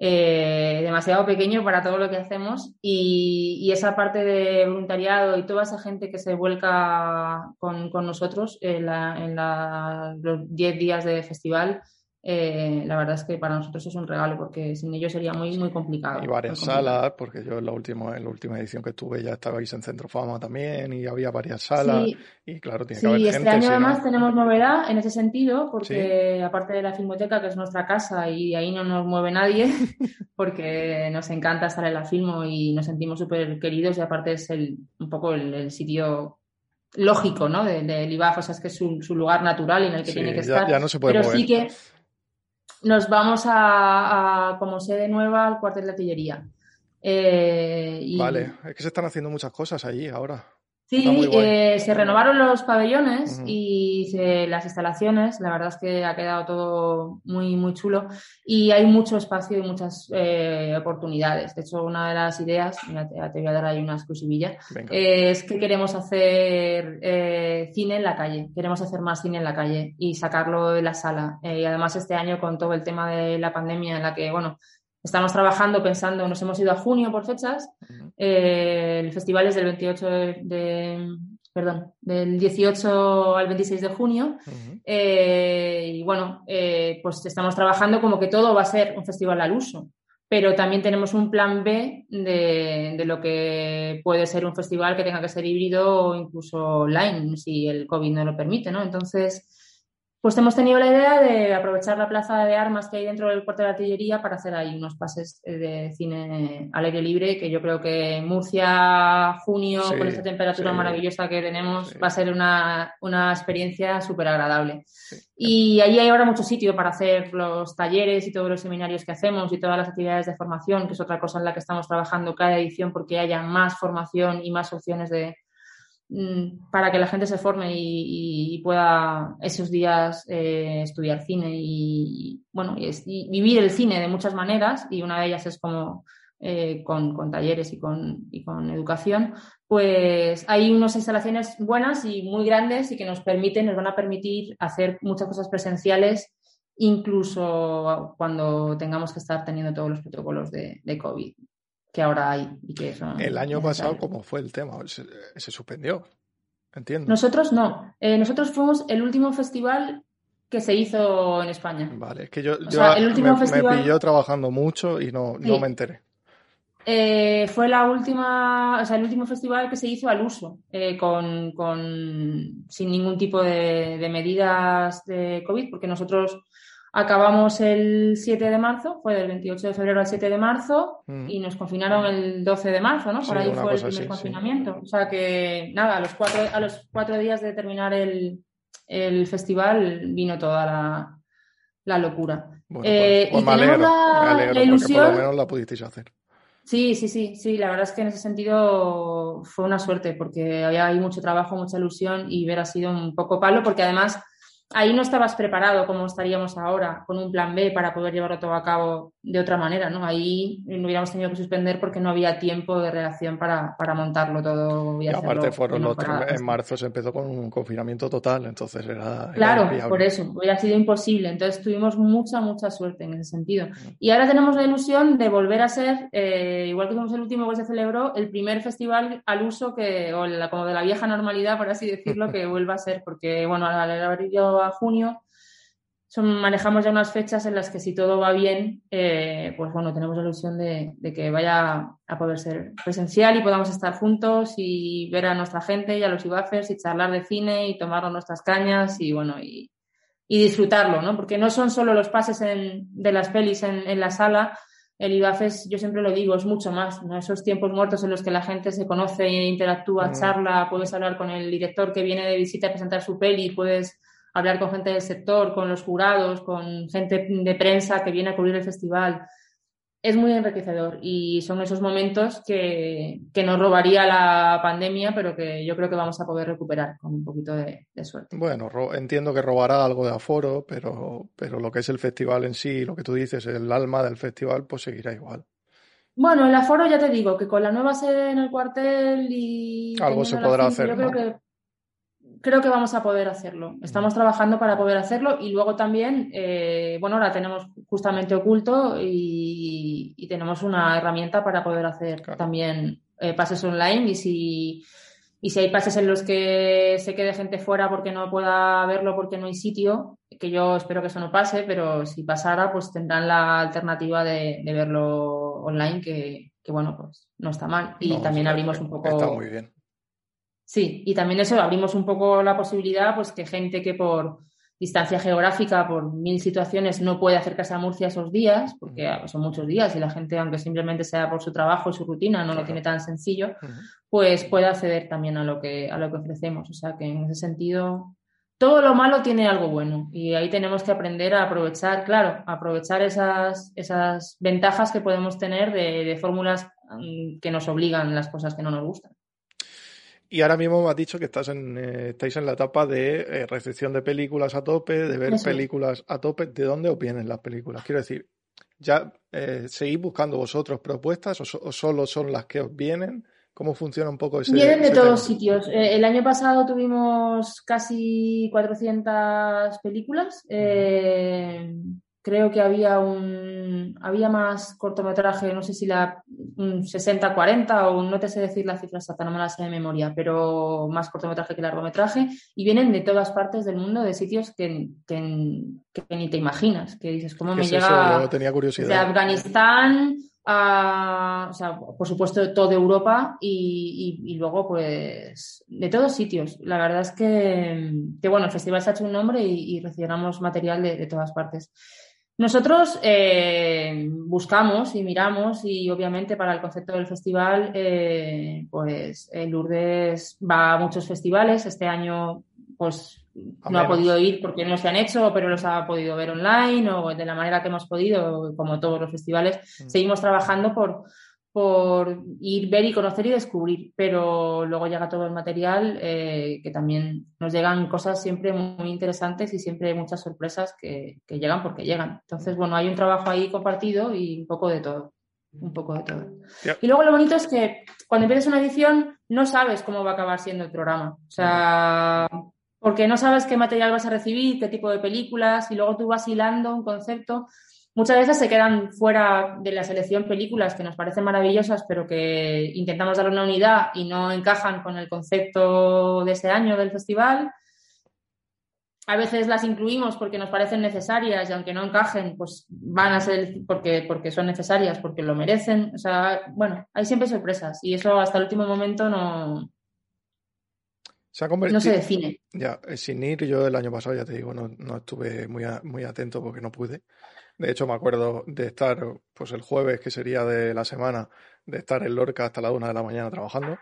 eh, demasiado pequeño para todo lo que hacemos. Y, esa parte de voluntariado y toda esa gente que se vuelca con, nosotros en, los 10 días de festival eh, la verdad es que para nosotros es un regalo porque sin ellos sería muy muy complicado. Y varias salas, porque yo en la última, en la última edición que estuve ya estabais en Centro Fama también y había varias salas y claro, tiene que haber este gente. año además tenemos novedad en ese sentido porque aparte de la Filmoteca, que es nuestra casa y ahí no nos mueve nadie [laughs] porque nos encanta estar en la Filmo y nos sentimos súper queridos y aparte es el, un poco el, sitio lógico, ¿no? Del de IBAF, o sea, es que es su, lugar natural en el que tiene que estar. Ya no se puede pero sí que nos vamos a, como sede nueva al cuartel de artillería. Eh, vale, es que se están haciendo muchas cosas allí ahora. Sí, eh, se renovaron los pabellones y las instalaciones. La verdad es que ha quedado todo muy, muy chulo y hay mucho espacio y muchas eh, oportunidades. De hecho, una de las ideas, te voy a dar ahí una exclusivilla, es que queremos hacer eh, cine en la calle. Queremos hacer más cine en la calle y sacarlo de la sala. y además, este año, con todo el tema de la pandemia, en la que, bueno, Estamos trabajando, pensando, nos hemos ido a junio por fechas. Eh, el festival es del 28 de, perdón, del 18 al 26 de junio. Eh, y bueno, eh, pues estamos trabajando como que todo va a ser un festival al uso. Pero también tenemos un plan B de, de lo que puede ser un festival que tenga que ser híbrido o incluso online, si el COVID no lo permite, ¿no? Entonces, pues hemos tenido la idea de aprovechar la plaza de armas que hay dentro del cuartel de artillería para hacer ahí unos pases eh, de cine al aire libre, que yo creo que Murcia, junio, con esta temperatura maravillosa que tenemos, va a ser una, experiencia súper agradable. Y allí hay ahora mucho sitio para hacer los talleres y todos los seminarios que hacemos y todas las actividades de formación, que es otra cosa en la que estamos trabajando cada edición porque haya más formación y más opciones de, para que la gente se forme y, pueda esos días eh, estudiar cine y, bueno, y, vivir el cine de muchas maneras y una de ellas es como eh, con, talleres y con, y con educación, pues hay unas instalaciones buenas y muy grandes y que nos permiten, nos van a permitir hacer muchas cosas presenciales incluso cuando tengamos que estar teniendo todos los protocolos de, COVID que ahora hay y que son El año pasado, ¿cómo fue el tema? Se, suspendió, entiendo. Nosotros no. Eh, nosotros fuimos el último festival que se hizo en España. Vale, es que yo, el último me, festival... me, pilló trabajando mucho y no, no me enteré. Eh, fue la última, o sea, el último festival que se hizo al uso, eh, con, con, sin ningún tipo de, de, medidas de COVID, porque nosotros Acabamos el 7 de marzo, fue del 28 de febrero al 7 de marzo mm. y nos confinaron el 12 de marzo, ¿no? Por ahí fue el primer confinamiento. O sea que, nada, a los cuatro, a los cuatro días de terminar el, festival vino toda la, la locura. Bueno, eh, pues, pues la, ilusión... por lo menos la pudisteis hacer. Sí, sí, sí, sí, la verdad es que en ese sentido fue una suerte porque había ahí mucho trabajo, mucha ilusión y ver ha sido un poco palo porque además ahí no estabas preparado como estaríamos ahora, con un plan B para poder llevarlo todo a cabo de otra manera, ¿no? Ahí no hubiéramos tenido que suspender porque no había tiempo de reacción para, montarlo todo. Y, aparte fueron los en marzo se empezó con un confinamiento total, entonces era... Claro, por eso, hubiera sido imposible. Entonces tuvimos mucha, mucha suerte en ese sentido. Y ahora tenemos la ilusión de volver a ser, eh, igual que fuimos el último que se celebró, el primer festival al uso que, o como de la vieja normalidad, por así decirlo, [laughs] que vuelva a ser, porque bueno, al haber ido a junio son, manejamos ya unas fechas en las que si todo va bien, eh, pues bueno, tenemos la ilusión de, que vaya a poder ser presencial y podamos estar juntos y ver a nuestra gente y a los IBAFers y charlar de cine y tomarnos nuestras cañas y bueno, y, disfrutarlo, ¿no? Porque no son solo los pases de las pelis en, la sala, el IBAFES, yo siempre lo digo, es mucho más, ¿no? Esos tiempos muertos en los que la gente se conoce, interactúa, mm. charla, puedes hablar con el director que viene de visita a presentar su peli, puedes hablar con gente del sector, con los jurados, con gente de prensa que viene a cubrir el festival. Es muy enriquecedor y son esos momentos que, que, nos robaría la pandemia, pero que yo creo que vamos a poder recuperar con un poquito de, suerte. Bueno, entiendo que robará algo de aforo, pero, pero lo que es el festival en sí, lo que tú dices, el alma del festival, pues seguirá igual. Bueno, el aforo ya te digo que con la nueva sede en el cuartel y... Algo se podrá hacer. Yo creo que creo que vamos a poder hacerlo. Estamos trabajando para poder hacerlo y luego también, eh, bueno, ahora tenemos justamente oculto y, tenemos una herramienta para poder hacer también eh, pases online y si, y si hay pases en los que se quede gente fuera porque no pueda verlo porque no hay sitio, que yo espero que eso no pase, pero si pasara, pues tendrán la alternativa de, verlo online, que, bueno, pues no está mal. Y también abrimos un poco... Está muy bien Sí, y también eso, abrimos un poco la posibilidad, pues que gente que por distancia geográfica, por mil situaciones, no puede acercarse a Murcia esos días, porque son muchos días y la gente, aunque simplemente sea por su trabajo y su rutina, no lo tiene tan sencillo, pues puede acceder también a lo que, a lo que ofrecemos. O sea que en ese sentido, todo lo malo tiene algo bueno y ahí tenemos que aprender a aprovechar, claro, aprovechar esas, esas ventajas que podemos tener de, de fórmulas mm, que nos obligan las cosas que no nos gustan. Y ahora mismo me has dicho que estás en, eh, estáis en la etapa de eh, recepción de películas a tope, de ver películas a tope. ¿De dónde os vienen las películas? Quiero decir, ¿ya eh, seguís buscando vosotros propuestas o, solo son las que os vienen? ¿Cómo funciona un poco ese? Vienen de todos sitios. el año pasado tuvimos casi 400 películas creo que había un había más cortometraje, no sé si la 60-40 o no te sé decir la cifra exacta, no me la sé de memoria, pero más cortometraje que largometraje y vienen de todas partes del mundo, de sitios que, que, ni te imaginas, que dices, ¿cómo me llega tenía curiosidad. de Afganistán a, o sea, por supuesto, toda Europa y, y, luego, pues, de todos sitios. La verdad es que, que bueno, el festival se ha hecho un nombre y, y recibimos material de, de todas partes. Nosotros eh, buscamos y miramos y obviamente para el concepto del festival, eh, pues Lourdes va a muchos festivales. Este año pues no ha podido ir porque no se han hecho, pero los ha podido ver online o de la manera que hemos podido, como todos los festivales. Mm. Seguimos trabajando por, por ir, ver y conocer y descubrir, pero luego llega todo el material eh, que también nos llegan cosas siempre muy interesantes y siempre muchas sorpresas que, llegan porque llegan. Entonces, bueno, hay un trabajo ahí compartido y un poco de todo. Un poco de todo. Y luego lo bonito es que cuando empiezas una edición no sabes cómo va a acabar siendo el programa. O sea, porque no sabes qué material vas a recibir, qué tipo de películas, y luego tú vas hilando un concepto Muchas veces se quedan fuera de la selección películas que nos parecen maravillosas, pero que intentamos darle una unidad y no encajan con el concepto de ese año del festival. A veces las incluimos porque nos parecen necesarias y aunque no encajen, pues van a ser porque, porque son necesarias, porque lo merecen. O sea, bueno, hay siempre sorpresas y eso hasta el último momento no, no se define. Ya, eh, sin ir, yo el año pasado, ya te digo, no, no estuve muy, muy atento porque no pude. De hecho, me acuerdo de estar, pues el jueves, que sería de la semana, de estar en Lorca hasta la una de la mañana trabajando.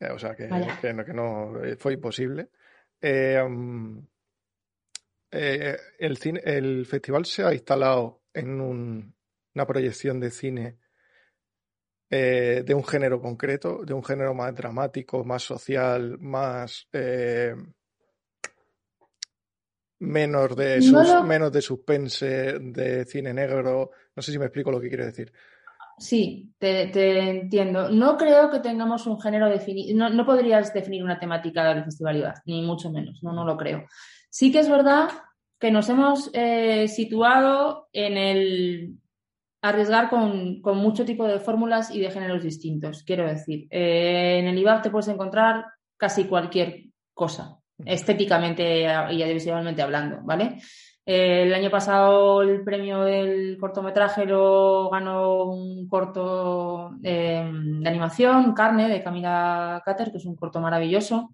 Eh, o sea, que, que, no, eh, fue imposible. Eh, el, cine, el festival se ha instalado en una proyección de cine de un género concreto, de un género más dramático, más social, más menos de, menos de suspense, de cine negro. No sé si me explico lo que quiere decir. Sí, te, entiendo. No creo que tengamos un género definido. No, no, podrías definir una temática del Festival ni mucho menos. No, no lo creo. Sí que es verdad que nos hemos eh, situado en el arriesgar con, mucho tipo de fórmulas y de géneros distintos. Quiero decir, eh, en el IBAC te puedes encontrar casi cualquier cosa estéticamente y audiovisualmente hablando, ¿vale? Eh, el año pasado el premio del cortometraje lo ganó un corto eh, de animación, Carne, de Camila Cater, que es un corto maravilloso.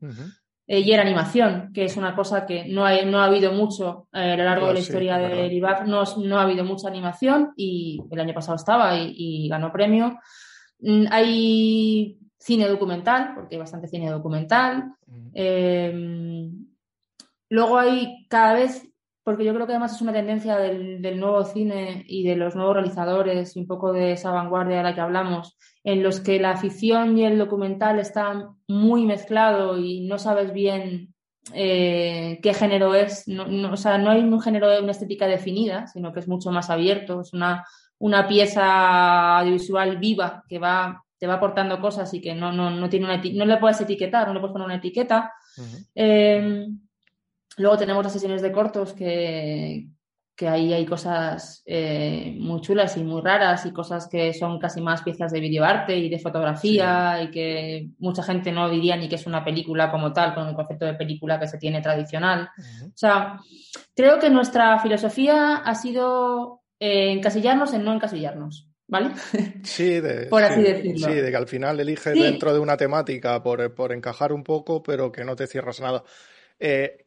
Eh, y era animación, que es una cosa que no, no ha habido mucho a lo largo de la historia del IBAC, no, no, ha habido mucha animación y el año pasado estaba y, ganó premio. Mm, hay cine documental, porque hay bastante cine documental. Eh, luego hay cada vez, porque yo creo que además es una tendencia del, nuevo cine y de los nuevos realizadores y un poco de esa vanguardia de la que hablamos, en los que la ficción y el documental están muy mezclado y no sabes bien eh, qué género es. No, o sea, no hay un género de una estética definida, sino que es mucho más abierto, es una, una pieza audiovisual viva que va te va aportando cosas y que no, no, no tiene una no le puedes etiquetar, no le puedes poner una etiqueta. Em, luego tenemos las sesiones de cortos que, que ahí hay cosas eh, muy chulas y muy raras y cosas que son casi más piezas de videoarte y de fotografía y que mucha gente no diría ni que es una película como tal, con el concepto de película que se tiene tradicional. O sea, creo que nuestra filosofía ha sido eh, encasillarnos en no encasillarnos. ¿vale? Sí, de, [laughs] por así decirlo. Sí, de que al final eliges dentro de una temática por, por, encajar un poco, pero que no te cierras nada. Eh,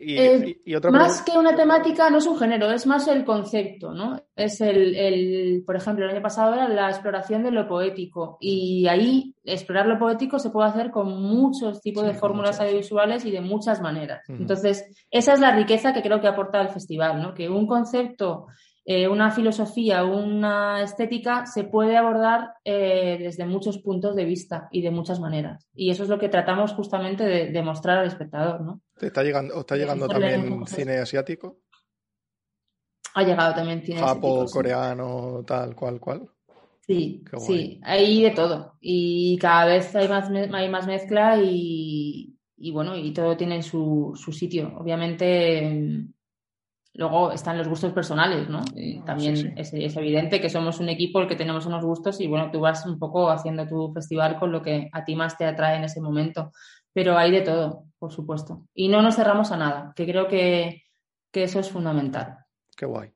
y, otra más que una temática no es un género, es más el concepto, ¿no? Es el, el, por ejemplo, el año pasado era la exploración de lo poético y ahí explorar lo poético se puede hacer con muchos tipos de fórmulas audiovisuales y de muchas maneras. Entonces, esa es la riqueza que creo que aporta el festival, ¿no? Que un concepto eh, una filosofía, una estética se puede abordar eh, desde muchos puntos de vista y de muchas maneras. Y eso es lo que tratamos justamente de, mostrar al espectador. ¿no? ¿Te está llegando, está llegando también cine asiático? Ha llegado también cine asiático. coreano, tal, cual, cual. Sí, sí, hay de todo. Y cada vez hay más, hay más mezcla y, y bueno, y todo tiene su, su sitio. Obviamente Luego están los gustos personales, ¿no? También Es, evidente que somos un equipo el que tenemos unos gustos y bueno, tú vas un poco haciendo tu festival con lo que a ti más te atrae en ese momento. Pero hay de todo, por supuesto. Y no nos cerramos a nada, que creo que, eso es fundamental. Qué guay.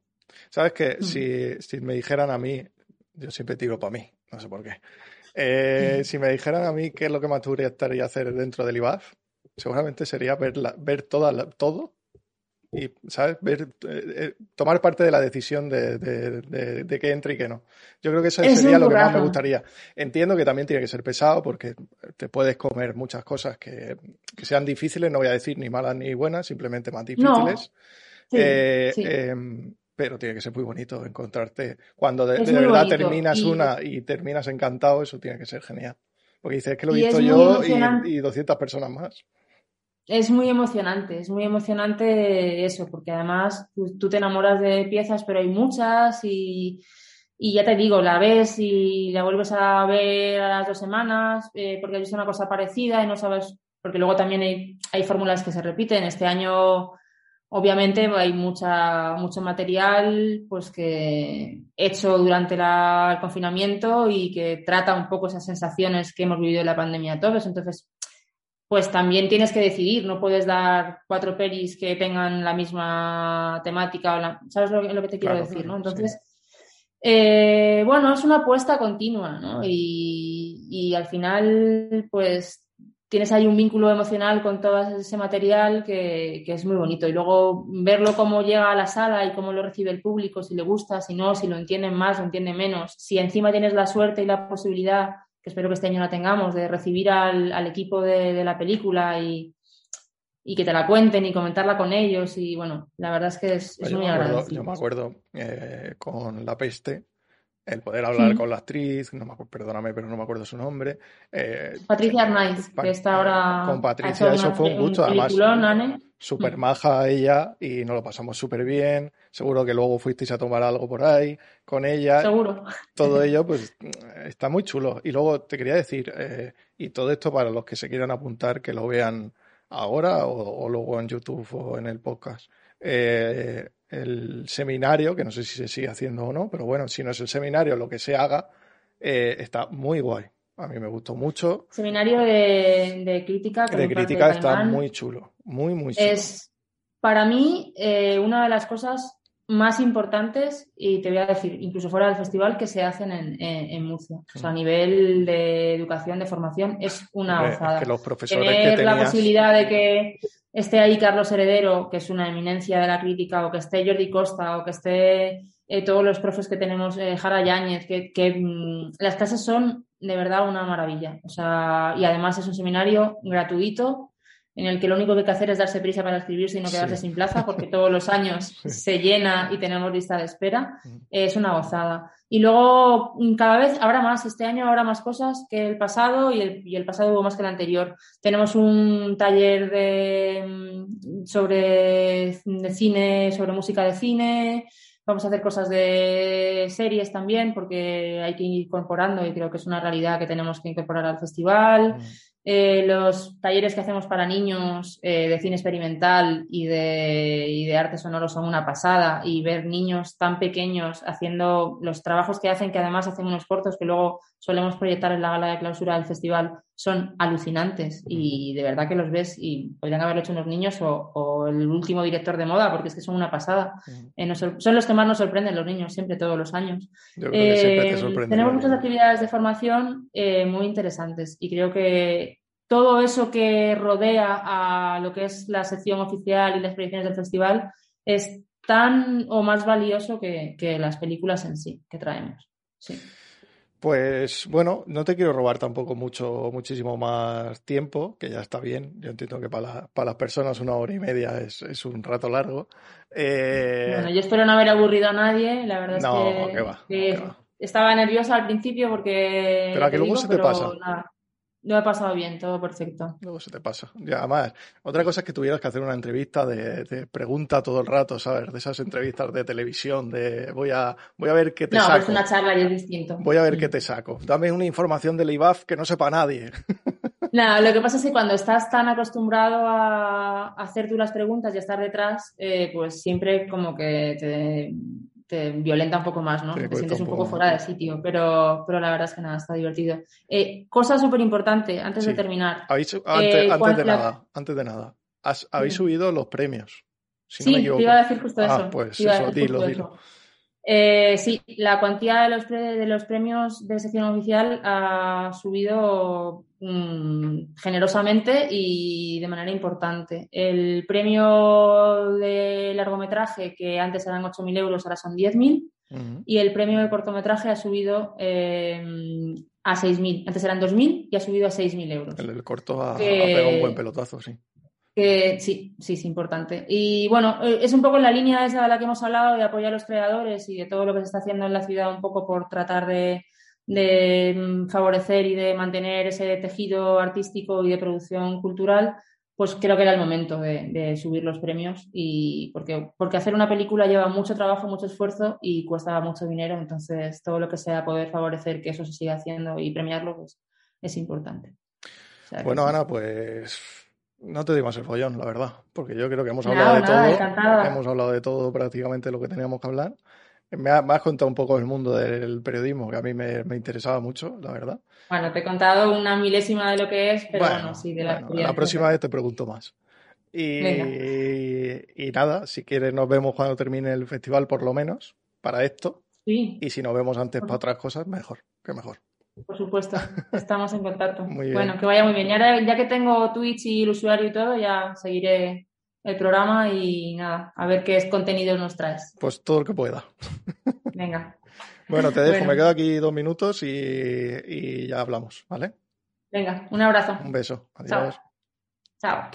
Sabes que mm. si, me dijeran a mí, yo siempre tiro para mí, no sé por qué. Eh, [laughs] si me dijeran a mí qué es lo que más te gustaría hacer dentro del IBAF, seguramente sería ver, ver toda todo y, ¿sabes? Ver, eh, eh, tomar parte de la decisión de, de, de, que entre y que no. Yo creo que eso sería lo que más me gustaría. Entiendo que también tiene que ser pesado porque te puedes comer muchas cosas que, que sean difíciles, no voy a decir ni malas ni buenas, simplemente más difíciles. Eh, em, pero tiene que ser muy bonito encontrarte. Cuando de, verdad terminas una y terminas encantado, eso tiene que ser genial. Porque dices que lo he visto yo y, y 200 personas más. Es muy emocionante, es muy emocionante eso, porque además tú, te enamoras de piezas, pero hay muchas y, ya te digo, la ves y la vuelves a ver a las dos semanas eh, porque has visto una cosa parecida y no sabes, porque luego también hay, hay fórmulas que se repiten. Este año Obviamente hay mucha, mucho material pues que hecho durante el confinamiento y que trata un poco esas sensaciones que hemos vivido en la pandemia todos. Entonces, pues también tienes que decidir, no puedes dar cuatro pelis que tengan la misma temática, o la, ¿sabes lo, que te quiero decir? ¿no? Entonces, eh, bueno, es una apuesta continua, ¿no? Y, y al final, pues tienes ahí un vínculo emocional con todo ese material que, es muy bonito. Y luego verlo cómo llega a la sala y cómo lo recibe el público, si le gusta, si no, si lo entienden más, lo entienden menos. Si encima tienes la suerte y la posibilidad, que espero que este año la tengamos, de recibir al, equipo de, la película y, que te la cuenten y comentarla con ellos. Y bueno, la verdad es que es, muy agradable. Yo me acuerdo eh, con La Peste, el poder hablar con la actriz, no me perdóname, pero no me acuerdo su nombre. Eh, Patricia Arnaiz, que está ahora. Con Patricia, eso fue un gusto, además. Súper mm. maja ella y nos lo pasamos súper bien. Seguro que luego fuisteis a tomar algo por ahí con ella. Seguro. Todo ello, [laughs] pues está muy chulo. Y luego te quería decir, eh, y todo esto para los que se quieran apuntar, que lo vean ahora o, luego en YouTube o en el podcast. Eh, el seminario, que no sé si se sigue haciendo o no, pero bueno, si no es el seminario, lo que se haga, eh, está muy guay. A mí me gustó mucho. Seminario de, crítica. De crítica está muy chulo, muy, muy chulo. Es, para mí, eh, una de las cosas más importantes, y te voy a decir, incluso fuera del festival, que se hacen en, Murcia. O sea, a nivel de educación, de formación, es una gozada. que los profesores Tener la posibilidad de que esté ahí Carlos Heredero, que es una eminencia de la crítica, o que esté Jordi Costa, o que esté eh, todos los profes que tenemos, eh, Jara Yáñez, que, mm, las clases son de verdad una maravilla. O sea, y además es un seminario gratuito en el que lo único que hay que hacer es darse prisa para escribirse y no quedarse sin plaza, porque [laughs] todos los años se llena y tenemos lista de espera. Es una gozada. Y luego mm, cada vez habrá más, este año habrá más cosas que el pasado y el, y el pasado hubo más que el anterior. Tenemos un taller de, mm, sobre de cine, sobre música de cine, vamos a hacer cosas de series también porque hay que ir incorporando y creo que es una realidad que tenemos que incorporar al festival. Eh, los talleres que hacemos para niños eh, de cine experimental y de, y de arte sonoro son una pasada. Y ver niños tan pequeños haciendo los trabajos que hacen, que además hacen unos cortos que luego solemos proyectar en la gala de clausura del festival, son alucinantes y de verdad que los ves y podrían haberlo hecho unos niños o, el último director de moda porque es que son una pasada. Eh, son los que más nos sorprenden los niños siempre, todos los años. tenemos muchas actividades de formación muy interesantes y creo que todo eso que rodea a lo que es la sección oficial y las predicciones del festival es tan o más valioso que, las películas en sí que traemos. Sí. Pues bueno, no te quiero robar tampoco mucho, muchísimo más tiempo, que ya está bien. Yo entiendo que para, las personas una hora y media es, un rato largo. Eh, bueno, yo espero no haber aburrido a nadie. La verdad es que, estaba nerviosa al principio porque. Pero a que luego se te pasa. Lo he pasado bien, todo perfecto. Luego se te pasa. Ya, además, otra cosa es que tuvieras que hacer una entrevista de, pregunta todo el rato, ¿sabes? De esas entrevistas de televisión, de voy a, voy a ver qué te saco. No, es una charla y es distinto. Voy a ver qué te saco. Dame una información del IBAF que no sepa nadie. [laughs] No, lo que pasa es que cuando estás tan acostumbrado a hacer tú las preguntas y a estar detrás, eh, pues siempre como que te te violenta un poco más, ¿no? te sientes un poco, fuera de sitio, pero, pero la verdad es que nada, está divertido. Eh, cosa súper importante, antes de terminar. antes, eh, antes de nada, antes de nada, habéis subido los premios. sí, te iba a decir justo ah, eso. pues eso, dilo, dilo. Eh, sí, la cuantía de los, de los premios de sección oficial ha subido mm, generosamente y de manera importante. El premio de largometraje, que antes eran 8.000 euros, ahora son 10.000. Y el premio de cortometraje ha subido eh, a 6.000. Antes eran 2.000 y ha subido a 6.000 euros. El, corto ha, pegado un buen pelotazo, sí. Que sí, sí, es importante. Y bueno, eh, es un poco en la línea esa de la que hemos hablado, de apoyar a los creadores y de todo lo que se está haciendo en la ciudad, un poco por tratar de, de mm, favorecer y de mantener ese tejido artístico y de producción cultural, pues creo que era el momento de, subir los premios y porque, porque hacer una película lleva mucho trabajo, mucho esfuerzo y cuesta mucho dinero, entonces todo lo que sea poder favorecer que eso se siga haciendo y premiarlo pues, es importante. bueno, Ana, pues no te digo más el follón, la verdad, porque yo creo que hemos hablado de todo, hemos hablado de todo prácticamente lo que teníamos que hablar. Me, has contado un poco el mundo del periodismo, que a mí me, interesaba mucho, la verdad. Bueno, te he contado una milésima de lo que es, pero bueno, sí, de la La próxima vez te pregunto más. Y, nada, si quieres nos vemos cuando termine el festival, por lo menos, para esto. Sí. Y si nos vemos antes para otras cosas, mejor, que mejor. Por supuesto, [laughs] estamos en contacto. Bueno, que vaya muy bien. ya que tengo Twitch y el usuario y todo, ya seguiré el programa y nada, a ver qué contenido nos traes. Pues todo lo que pueda. [laughs] Venga. [laughs] bueno, te dejo, me quedo aquí dos minutos y, ya hablamos, ¿vale? Venga, un abrazo. Un beso. Adiós. Chao.